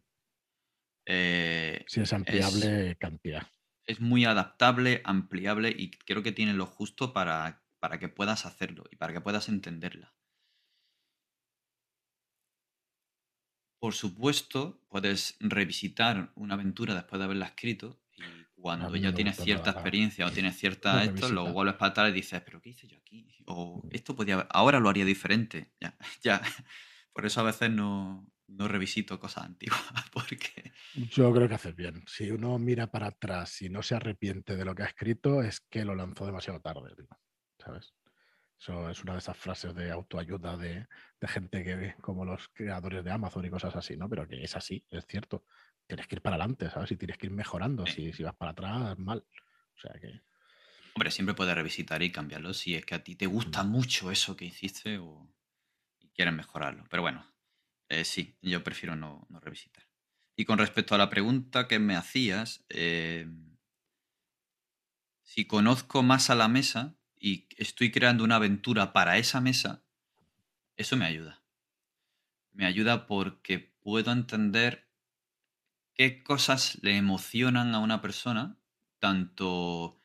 B: eh,
A: Si es ampliable, cantidad.
B: es muy adaptable, ampliable y creo que tiene lo justo para, para que puedas hacerlo y para que puedas entenderla. Por supuesto, puedes revisitar una aventura después de haberla escrito y cuando ya tienes cierta experiencia o tienes cierta esto, lo vuelves para atrás y dices, pero ¿qué hice yo aquí? O
A: Mm.
B: esto podía ahora lo haría diferente. Ya, ya. Por eso a veces no, no revisito cosas antiguas, porque
A: Yo creo que haces bien. Si uno mira para atrás y no se arrepiente de lo que ha escrito, es que lo lanzó demasiado tarde, ¿sabes? Eso es una de esas frases de autoayuda de, de gente que ve como los creadores de Amazon y cosas así, ¿no? Pero que es así, es cierto. Tienes que ir para adelante, ¿sabes? Y tienes que ir mejorando.
B: Sí.
A: Si, si vas para atrás, mal. O sea que.
B: Hombre, siempre puedes revisitar y cambiarlo si es que a ti te gusta
A: Mm.
B: mucho eso que hiciste o y quieres mejorarlo. Pero bueno, eh, sí, yo prefiero no, no revisitar. Y con respecto a la pregunta que me hacías, eh, si conozco más a la mesa y estoy creando una aventura para esa mesa, eso me ayuda. Me ayuda porque puedo entender qué cosas le emocionan a una persona, tanto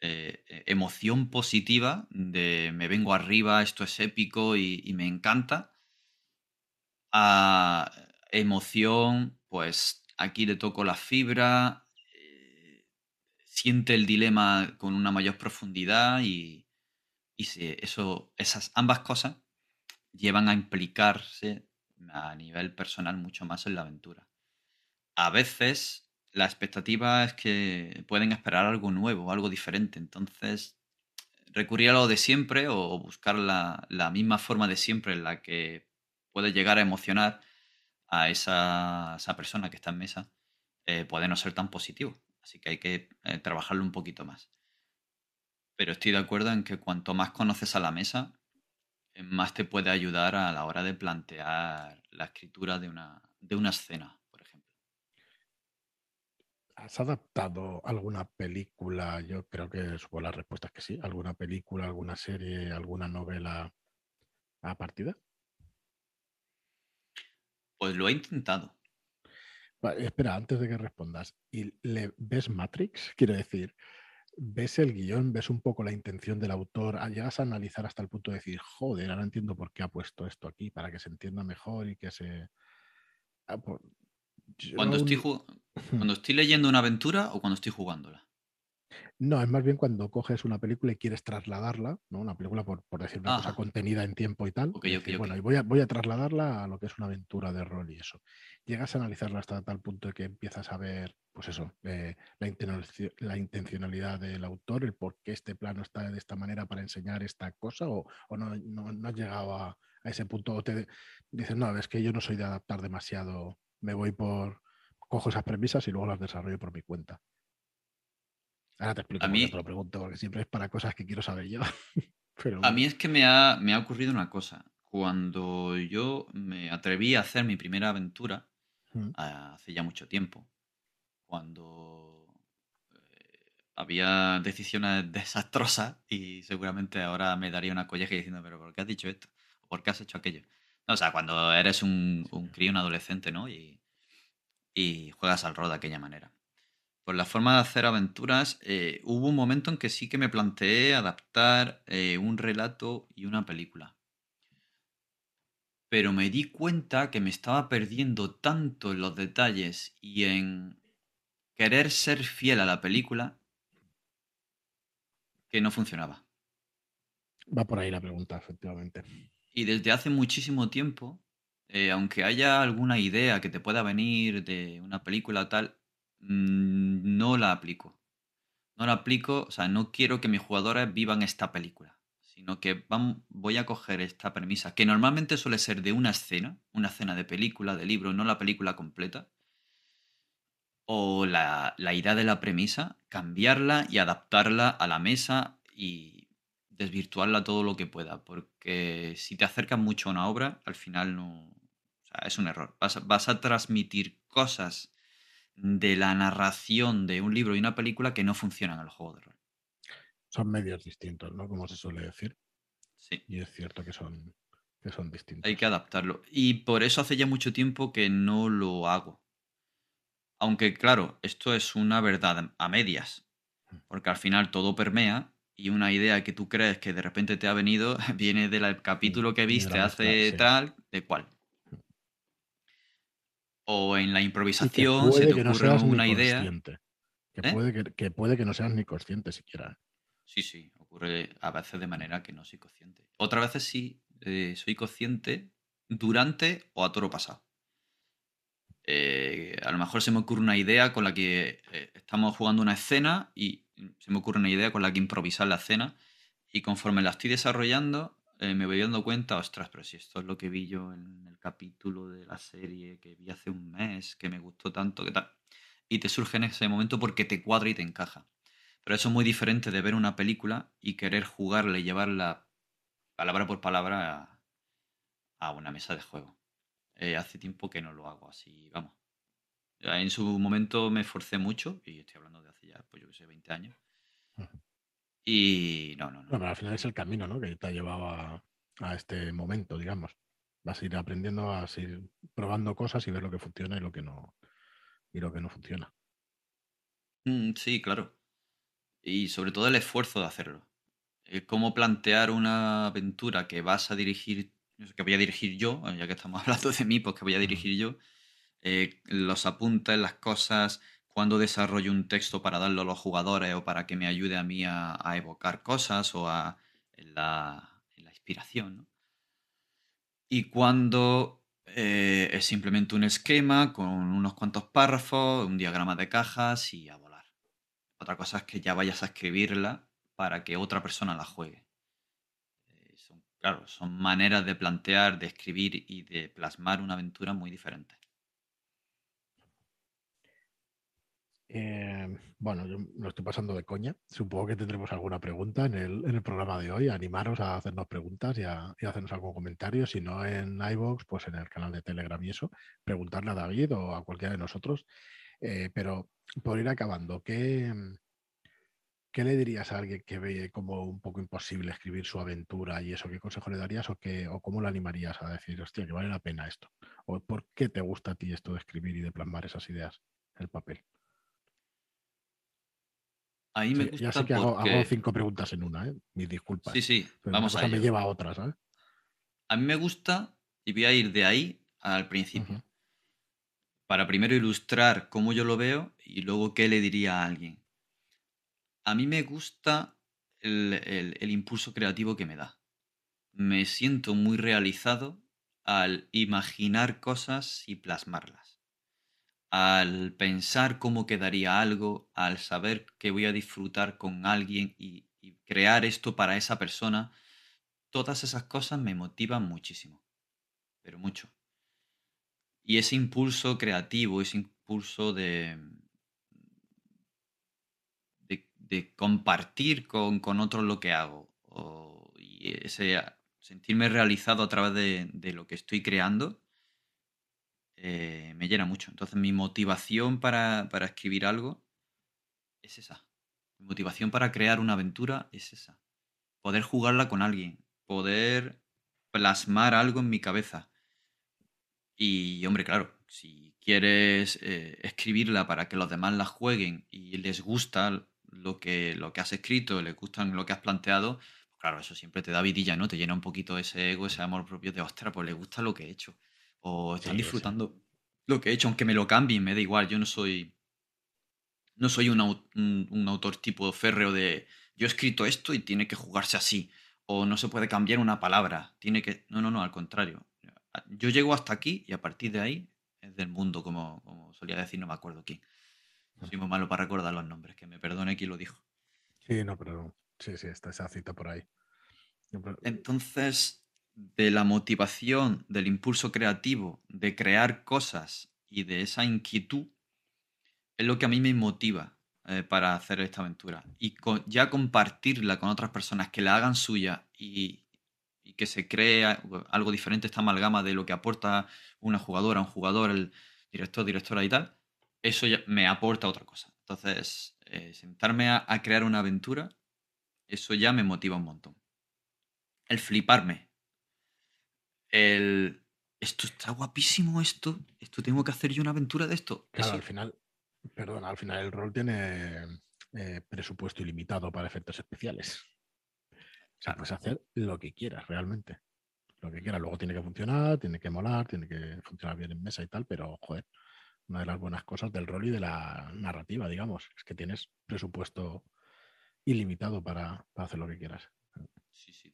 B: eh, eh, emoción positiva de me vengo arriba, esto es épico y me encanta, a emoción, pues aquí le toco la fibra, eh, siente el dilema con una mayor profundidad y, y eso, esas ambas cosas llevan a implicarse a nivel personal mucho más en la aventura. A veces la expectativa es que pueden esperar algo nuevo, algo diferente, entonces recurrir a lo de siempre o buscar la, la misma forma de siempre en la que puede llegar a emocionar a esa, esa persona que está en mesa eh, puede no ser tan positivo. Así que hay que eh, trabajarlo un poquito más. Pero estoy de acuerdo en que cuanto más conoces a la mesa, eh, más te puede ayudar a la hora de plantear la escritura de una, de una escena, por ejemplo.
A: ¿Has adaptado alguna película? Yo creo que supongo la respuesta es que sí. ¿Alguna película, alguna serie, alguna novela a partida?
B: Pues lo he intentado.
A: Espera, antes de que respondas, ¿y le ves Matrix? Quiero decir, ¿ves el guion? ¿Ves un poco la intención del autor? Ah, ¿Llegas a analizar hasta el punto de decir, joder, ahora entiendo por qué ha puesto esto aquí, para que se entienda mejor y que se... Ah, pues,
B: Cuando estoy, cuando estoy leyendo una aventura o cuando estoy jugándola.
A: No, es más bien cuando coges una película y quieres trasladarla, ¿no? Una película, por, por decir una cosa contenida en tiempo y tal.
B: Ok,
A: y
B: ok,
A: decir, bueno, y voy a, voy a trasladarla a lo que es una aventura de rol y eso. Llegas a analizarla hasta tal punto de que empiezas a ver, pues eso, eh, la, intencionalidad, la intencionalidad del autor, el por qué este plano está de esta manera para enseñar esta cosa, o, o no, no, no has llegado a, a ese punto, o te dices, no, es que yo no soy de adaptar demasiado, me voy por, cojo esas premisas y luego las desarrollo por mi cuenta. Ahora te explico
B: A mí,
A: te lo pregunto, porque siempre es para cosas que quiero saber yo. Pero
B: a mí es que me ha, me ha ocurrido una cosa. Cuando yo me atreví a hacer mi primera aventura,
A: Mm.
B: hace ya mucho tiempo, cuando eh, había decisiones desastrosas y seguramente ahora me daría una colleja diciendo, pero ¿por qué has dicho esto? ¿O por qué has hecho aquello? No, o sea, cuando eres un, un crío, un adolescente, ¿no? Y, y juegas al rol de aquella manera. Por la forma de hacer aventuras, eh, hubo un momento en que sí que me planteé adaptar eh, un relato y una película. Pero me di cuenta que me estaba perdiendo tanto en los detalles y en querer ser fiel a la película que no funcionaba.
A: Va por ahí la pregunta, efectivamente.
B: Y desde hace muchísimo tiempo, eh, aunque haya alguna idea que te pueda venir de una película tal, no la aplico. No la aplico, o sea, no quiero que mis jugadores vivan esta película, sino que vam- voy a coger esta premisa, que normalmente suele ser de una escena, una escena de película, de libro, no la película completa, o la, idea de la premisa, cambiarla y adaptarla a la mesa y desvirtuarla todo lo que pueda, porque si te acercas mucho a una obra, al final no... O sea, es un error. Vas a transmitir cosas de la narración de un libro y una película que no funcionan en el juego de rol.
A: Son medios distintos, ¿no? Como se suele decir.
B: Sí,
A: Y es cierto que son, que son distintos.
B: hay que adaptarlo. Y por eso hace ya mucho tiempo que no lo hago. Aunque claro, esto es una verdad a medias, porque al final todo permea y una idea que tú crees que de repente te ha venido viene del capítulo que viste hace
A: sí.
B: tal, de cual. O en la improvisación se te
A: no
B: ocurre
A: seas
B: una
A: ni
B: idea.
A: Que,
B: ¿Eh?
A: puede que, que puede que no seas ni consciente siquiera.
B: Sí, sí, ocurre a veces de manera que no soy consciente. Otras veces sí, eh, soy consciente durante o a toro pasado. Eh, a lo mejor se me ocurre una idea con la que estamos jugando una escena y se me ocurre una idea con la que improvisar la escena y conforme la estoy desarrollando eh, me voy dando cuenta, ostras, pero si esto es lo que vi yo en el capítulo de la serie que vi hace un mes, que me gustó tanto, que tal. Y te surge en ese momento porque te cuadra y te encaja. Pero eso es muy diferente de ver una película y querer jugarla y llevarla palabra por palabra a, una mesa de juego. Eh, hace tiempo que no lo hago así, vamos. Ya En su momento me esforcé mucho, y estoy hablando de hace ya, pues yo que sé, 20 años. Y no, no, no.
A: Bueno, pero al final es el camino, ¿no? Que te ha llevado a, a este momento, digamos. Vas a ir aprendiendo, vas a ir probando cosas y ver lo que funciona y lo que no, y lo que no funciona.
B: Mm, sí, claro. Y sobre todo el esfuerzo de hacerlo. El cómo plantear una aventura que vas a dirigir, que voy a dirigir yo, ya que estamos hablando de mí, pues que voy a dirigir yo. eh, los apuntes, las cosas, cuando desarrollo un texto para darlo a los jugadores o para que me ayude a mí a, evocar cosas o a en la, inspiración. Y cuando eh, es simplemente un esquema con unos cuantos párrafos, un diagrama de cajas y a volar. Otra cosa es que ya vayas a escribirla para que otra persona la juegue. Eh, son, claro, son maneras de plantear, de escribir y de plasmar una aventura muy diferentes.
A: Eh, bueno, yo lo estoy pasando de coña. Supongo que tendremos alguna pregunta en el, en el programa de hoy. Animaros a hacernos preguntas y a, hacernos algún comentario. Si no en iVoox, pues en el canal de Telegram y eso. Preguntarle a David o a cualquiera de nosotros. Eh, pero por ir acabando, ¿qué, ¿qué le dirías a alguien que ve como un poco imposible escribir su aventura y eso? ¿Qué consejo le darías o, qué, o cómo le animarías a decir, hostia, que vale la pena esto? ¿O por qué te gusta a ti esto de escribir y de plasmar esas ideas en el papel?
B: A mí me
A: Sí,
B: gusta
A: ya sé que hago,
B: porque...
A: hago cinco preguntas en una, ¿eh? Mis disculpas.
B: Sí, sí,
A: pero
B: vamos a
A: cosa me
B: ello.
A: lleva a otra, ¿sabes?
B: A mí me gusta, y voy a ir de ahí al principio, para primero ilustrar cómo yo lo veo y luego qué le diría a alguien. A mí me gusta el, el impulso creativo que me da. Me siento muy realizado al imaginar cosas y plasmarlas al pensar cómo quedaría algo, al saber que voy a disfrutar con alguien y, crear esto para esa persona, todas esas cosas me motivan muchísimo, pero mucho. Y ese impulso creativo, ese impulso de, de, compartir con, otros lo que hago, y ese sentirme realizado a través de lo que estoy creando, eh, me llena mucho. Entonces mi motivación para, escribir algo es esa. Mi motivación para crear una aventura es esa. Poder jugarla con alguien, poder plasmar algo en mi cabeza. Y hombre, claro, si quieres eh, escribirla para que los demás la jueguen y les gusta lo que, lo que has escrito, les gusta lo que has planteado, pues claro, eso siempre te da vidilla, ¿no? Te llena un poquito ese ego, ese amor propio de, ostras, pues le gusta lo que he hecho o están disfrutando lo que he hecho, aunque me lo cambien, me da igual. Yo no soy. No soy un, autor tipo férreo de yo he escrito esto y tiene que jugarse así. O no se puede cambiar una palabra. Tiene que. No, no, no, al contrario. Yo llego hasta aquí y a partir de ahí es del mundo, como, como solía decir, no me acuerdo quién. Soy muy malo para recordar los nombres, que me perdone quien lo dijo.
A: Sí, no, pero sí, sí, está esa cita por ahí.
B: Entonces, de la motivación, del impulso creativo, de crear cosas y de esa inquietud, es lo que a mí me motiva eh, para hacer esta aventura. Y ya compartirla con otras personas que la hagan suya y, que se cree algo diferente, esta amalgama de lo que aporta una jugadora, un jugador, el director, directora y tal, eso ya me aporta otra cosa. Entonces, eh, sentarme a crear una aventura, eso ya me motiva un montón. El fliparme, el esto está guapísimo esto, esto tengo que hacer yo una aventura de esto.
A: Claro, al final, perdón, al final el rol tiene eh, presupuesto ilimitado para efectos especiales. O sea, puedes hacer lo que quieras realmente. Lo que quieras. Luego tiene que funcionar, tiene que molar, tiene que funcionar bien en mesa y tal, pero joder, una de las buenas cosas del rol y de la narrativa, digamos, es que tienes presupuesto ilimitado para, para hacer lo que quieras.
B: Sí, sí,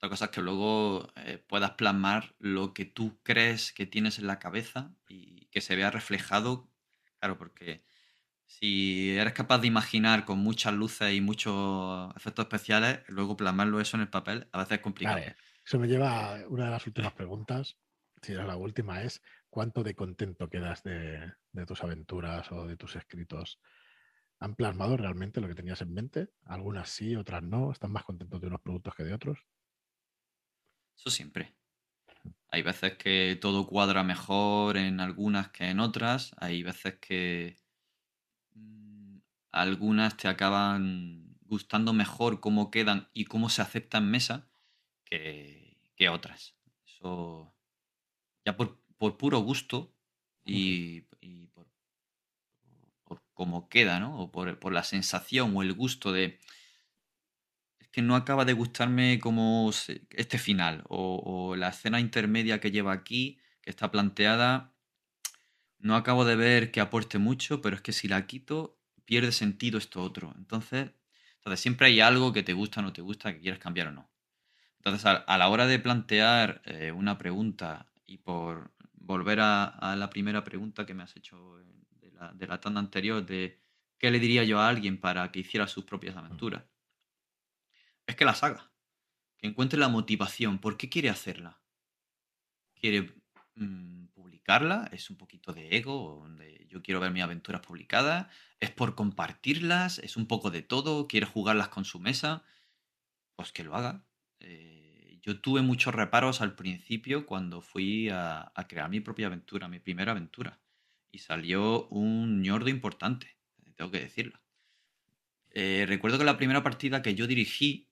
B: otra cosa es que luego eh, puedas plasmar lo que tú crees que tienes en la cabeza y que se vea reflejado. Claro, porque si eres capaz de imaginar con muchas luces y muchos efectos especiales, luego plasmarlo eso en el papel a veces es complicado.
A: Eso me lleva a una de las últimas preguntas. Si era la última, es ¿cuánto de contento quedas de, de tus aventuras o de tus escritos? ¿Han plasmado realmente lo que tenías en mente? Algunas sí, otras no. ¿Están más contentos de unos productos que de otros?
B: Eso siempre. Hay veces que todo cuadra mejor en algunas que en otras. Hay veces que mm, algunas te acaban gustando mejor cómo quedan y cómo se acepta en mesa que, otras. Eso ya por, puro gusto y, por, cómo queda, ¿no? O por, por la sensación o el gusto de que no acaba de gustarme como este final o, la escena intermedia que lleva aquí, que está planteada, no acabo de ver que aporte mucho, pero es que si la quito pierde sentido esto otro. Entonces, entonces siempre hay algo que te gusta o no te gusta, que quieres cambiar o no. Entonces, a, la hora de plantear eh, una pregunta y por volver a, la primera pregunta que me has hecho de la, de la tanda anterior, de qué le diría yo a alguien para que hiciera sus propias aventuras es que las haga. Que encuentre la motivación. ¿Por qué quiere hacerla? ¿Quiere mm, publicarla? ¿Es un poquito de ego? Yo quiero ver mis aventuras publicadas. ¿Es por compartirlas? ¿Es un poco de todo? ¿Quiere jugarlas con su mesa? Pues que lo haga. Eh, yo tuve muchos reparos al principio cuando fui a, crear mi propia aventura, mi primera aventura. Y salió un ñordo importante, tengo que decirlo. Eh, recuerdo que la primera partida que yo dirigí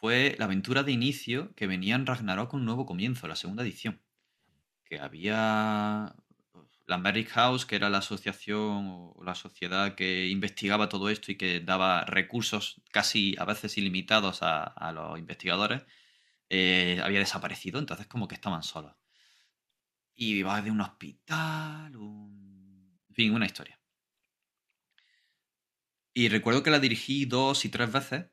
B: fue la aventura de inicio que venía en Ragnarok con un nuevo comienzo, la segunda edición. Que había la Merrick House, que era la asociación o la sociedad que investigaba todo esto y que daba recursos casi a veces ilimitados a, los investigadores, eh, había desaparecido, entonces como que estaban solos. Y iba de un hospital, en fin, una historia. Y recuerdo que la dirigí dos y tres veces.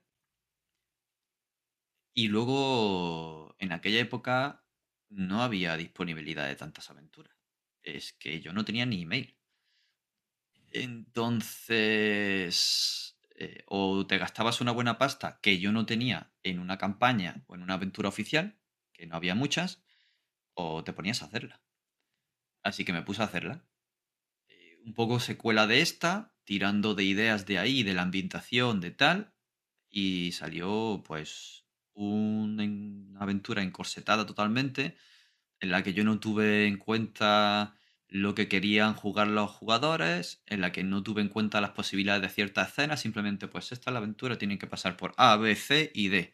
B: Y luego, en aquella época, no había disponibilidad de tantas aventuras. Es que yo no tenía ni email. Entonces, eh, o te gastabas una buena pasta que yo no tenía en una campaña o en una aventura oficial, que no había muchas, o te ponías a hacerla. Así que me puse a hacerla. Eh, un poco secuela de esta, tirando de ideas de ahí, de la ambientación, de tal, y salió pues una aventura encorsetada totalmente, en la que yo no tuve en cuenta lo que querían jugar los jugadores, en la que no tuve en cuenta las posibilidades de ciertas escenas, simplemente pues esta es la aventura, tiene que pasar por A, B, C y D.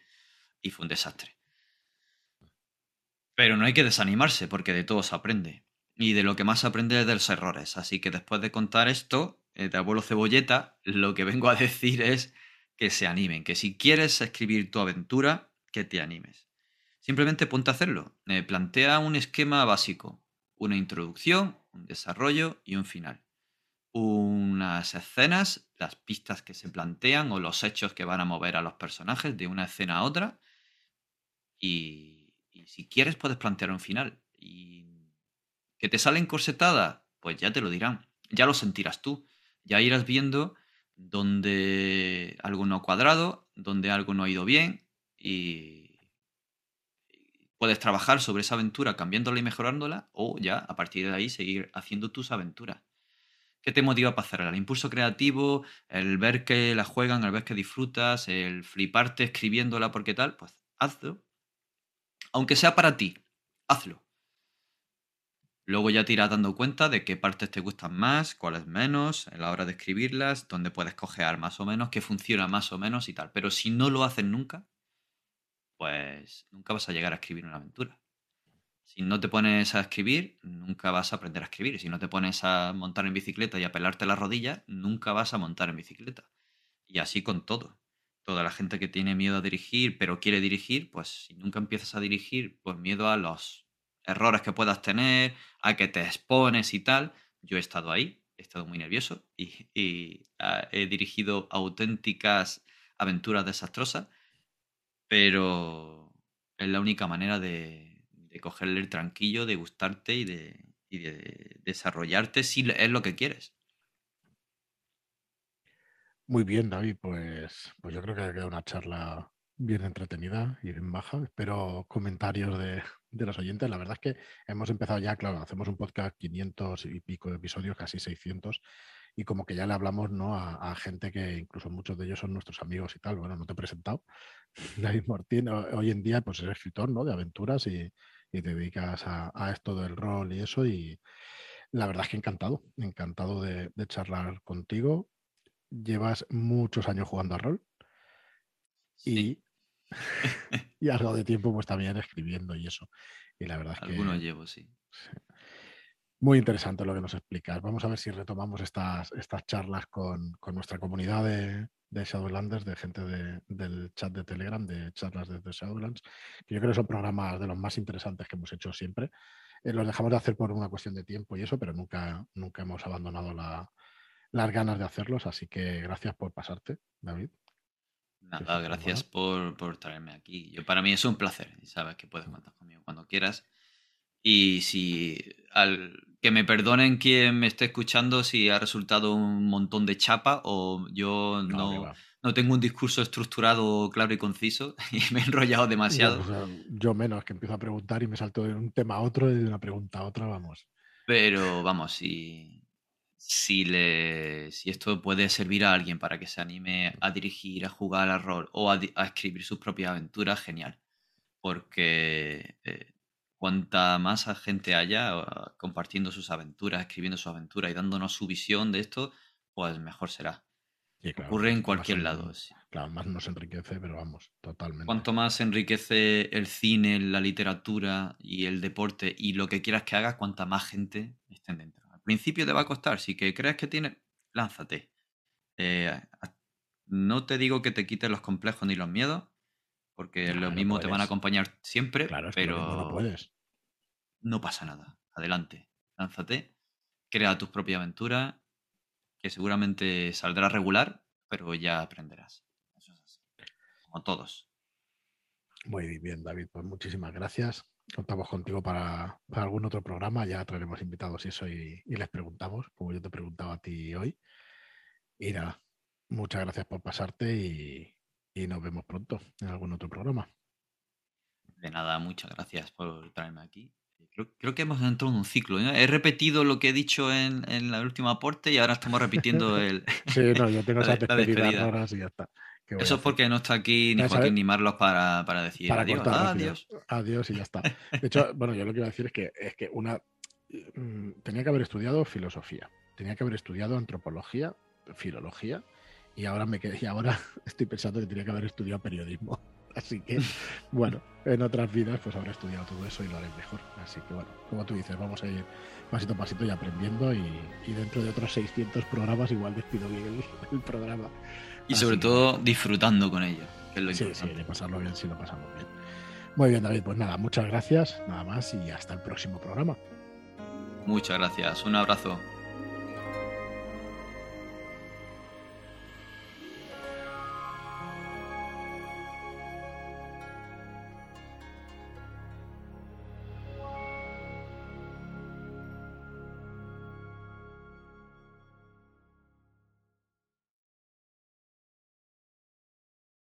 B: Y fue un desastre. Pero no hay que desanimarse, porque de todo se aprende. Y de lo que más se aprende es de los errores. Así que después de contar esto, eh, de abuelo cebolleta, lo que vengo a decir es que se animen, que si quieres escribir tu aventura, que te animes. Simplemente ponte a hacerlo. Eh, plantea un esquema básico, una introducción, un desarrollo y un final. Unas escenas, las pistas que se plantean o los hechos que van a mover a los personajes de una escena a otra. Y, si quieres puedes plantear un final. Y que te sale encorsetada, pues ya te lo dirán. Ya lo sentirás tú. Ya irás viendo donde algo no ha cuadrado, donde algo no ha ido bien y puedes trabajar sobre esa aventura cambiándola y mejorándola o ya a partir de ahí seguir haciendo tus aventuras. ¿Qué te motiva para hacerla? El impulso creativo, el ver que la juegan, el ver que disfrutas, el fliparte escribiéndola porque tal, pues hazlo. Aunque sea para ti, hazlo. Luego ya te irás dando cuenta de qué partes te gustan más, cuáles menos, en la hora de escribirlas, dónde puedes cojear más o menos, qué funciona más o menos y tal. Pero si no lo haces nunca, pues nunca vas a llegar a escribir una aventura. Si no te pones a escribir, nunca vas a aprender a escribir. Si no te pones a montar en bicicleta y a pelarte la rodilla, nunca vas a montar en bicicleta. Y así con todo. Toda la gente que tiene miedo a dirigir, pero quiere dirigir, pues si nunca empiezas a dirigir por miedo a los errores que puedas tener, a que te expones y tal. Yo he estado ahí, he estado muy nervioso y, ah, he dirigido auténticas aventuras desastrosas, pero es la única manera de, de cogerle el tranquillo, de gustarte y de, y de desarrollarte si es lo que quieres.
A: Muy bien, David, pues, pues yo creo que ha quedado una charla bien entretenida y bien baja. Espero comentarios de, los oyentes. La verdad es que hemos empezado ya, claro, hacemos un podcast 500 y pico de episodios, casi 600, y como que ya le hablamos ¿no? a, gente que incluso muchos de ellos son nuestros amigos y tal. Bueno, no te he presentado. David Martín, hoy en día pues eres escritor ¿no? de aventuras y, te dedicas a, esto del rol y eso. Y la verdad es que encantado, encantado de, de charlar contigo. Llevas muchos años jugando a rol. Y y algo de tiempo pues también escribiendo y eso. Y la verdad es
B: que... Algunos llevo, sí.
A: Muy interesante lo que nos explicas. Vamos a ver si retomamos estas, estas charlas con, nuestra comunidad de, Shadowlanders, de gente del chat de Telegram, de charlas desde Shadowlands, que yo creo que son programas de los más interesantes que hemos hecho siempre. Eh, los dejamos de hacer por una cuestión de tiempo y eso, pero nunca, nunca hemos abandonado las ganas de hacerlos. Así que gracias por pasarte, David.
B: Nada, gracias por, traerme aquí. Yo, para mí es un placer. Sabes que puedes contar conmigo cuando quieras. Y si al que me perdonen quien me esté escuchando si ha resultado un montón de chapa o yo no, no, tengo un discurso estructurado, claro y conciso y me he enrollado demasiado.
A: Yo, menos, que empiezo a preguntar y me salto de un tema a otro y de una pregunta a otra, vamos.
B: Pero vamos, si, si, le, si esto puede servir a alguien para que se anime a dirigir, a jugar al rol o a, escribir sus propias aventuras, genial. Porque eh, cuanta más gente haya ah, compartiendo sus aventuras, escribiendo sus aventuras y dándonos su visión de esto, pues mejor será. Ocurre en cualquier lado.
A: Claro, más nos enriquece, pero vamos, totalmente.
B: Cuanto más enriquece el cine, la literatura y el deporte y lo que quieras que hagas, cuanta más gente estén dentro principio te va a costar. Si que crees que tienes, lánzate. Eh, no te digo que te quites los complejos ni los miedos, porque lo mismo te van a acompañar siempre, claro, pero no, puedes. no pasa nada. Adelante, lánzate, crea tus propias aventuras, que seguramente saldrá regular, pero ya aprenderás. Eso es así. Como todos.
A: Muy bien, David, pues muchísimas gracias. Contamos contigo para, algún otro programa, ya traeremos invitados y eso y, les preguntamos, como yo te he preguntado a ti hoy. Y nada, muchas gracias por pasarte y, y nos vemos pronto en algún otro programa.
B: De nada, muchas gracias por traerme aquí. Creo, que hemos entrado en un ciclo. He repetido lo que he dicho en, en el último aporte y ahora estamos repitiendo el.
A: sí, no, yo tengo esas despedidas raras y ya está.
B: Eso es porque no está aquí ni Joaquín ni Marlos para, para decir adiós. adiós.
A: Adiós y ya está. De hecho, bueno, yo lo que iba a decir es que, es que una. Mm, tenía que haber estudiado filosofía, tenía que haber estudiado antropología, filología, y ahora me quedé, y ahora estoy pensando que tenía que haber estudiado periodismo. Así que, bueno, en otras vidas pues habré estudiado todo eso y lo haré mejor. Así que, bueno, como tú dices, vamos a ir pasito a pasito y aprendiendo y, dentro de otros 600 programas igual despido bien el, programa.
B: Y sobre todo disfrutando con ello,
A: que es lo sí, importante. Sí, de pasarlo bien, sí lo pasamos bien. Muy bien, David, pues nada, muchas gracias, nada más y hasta el próximo programa.
B: Muchas gracias, un abrazo.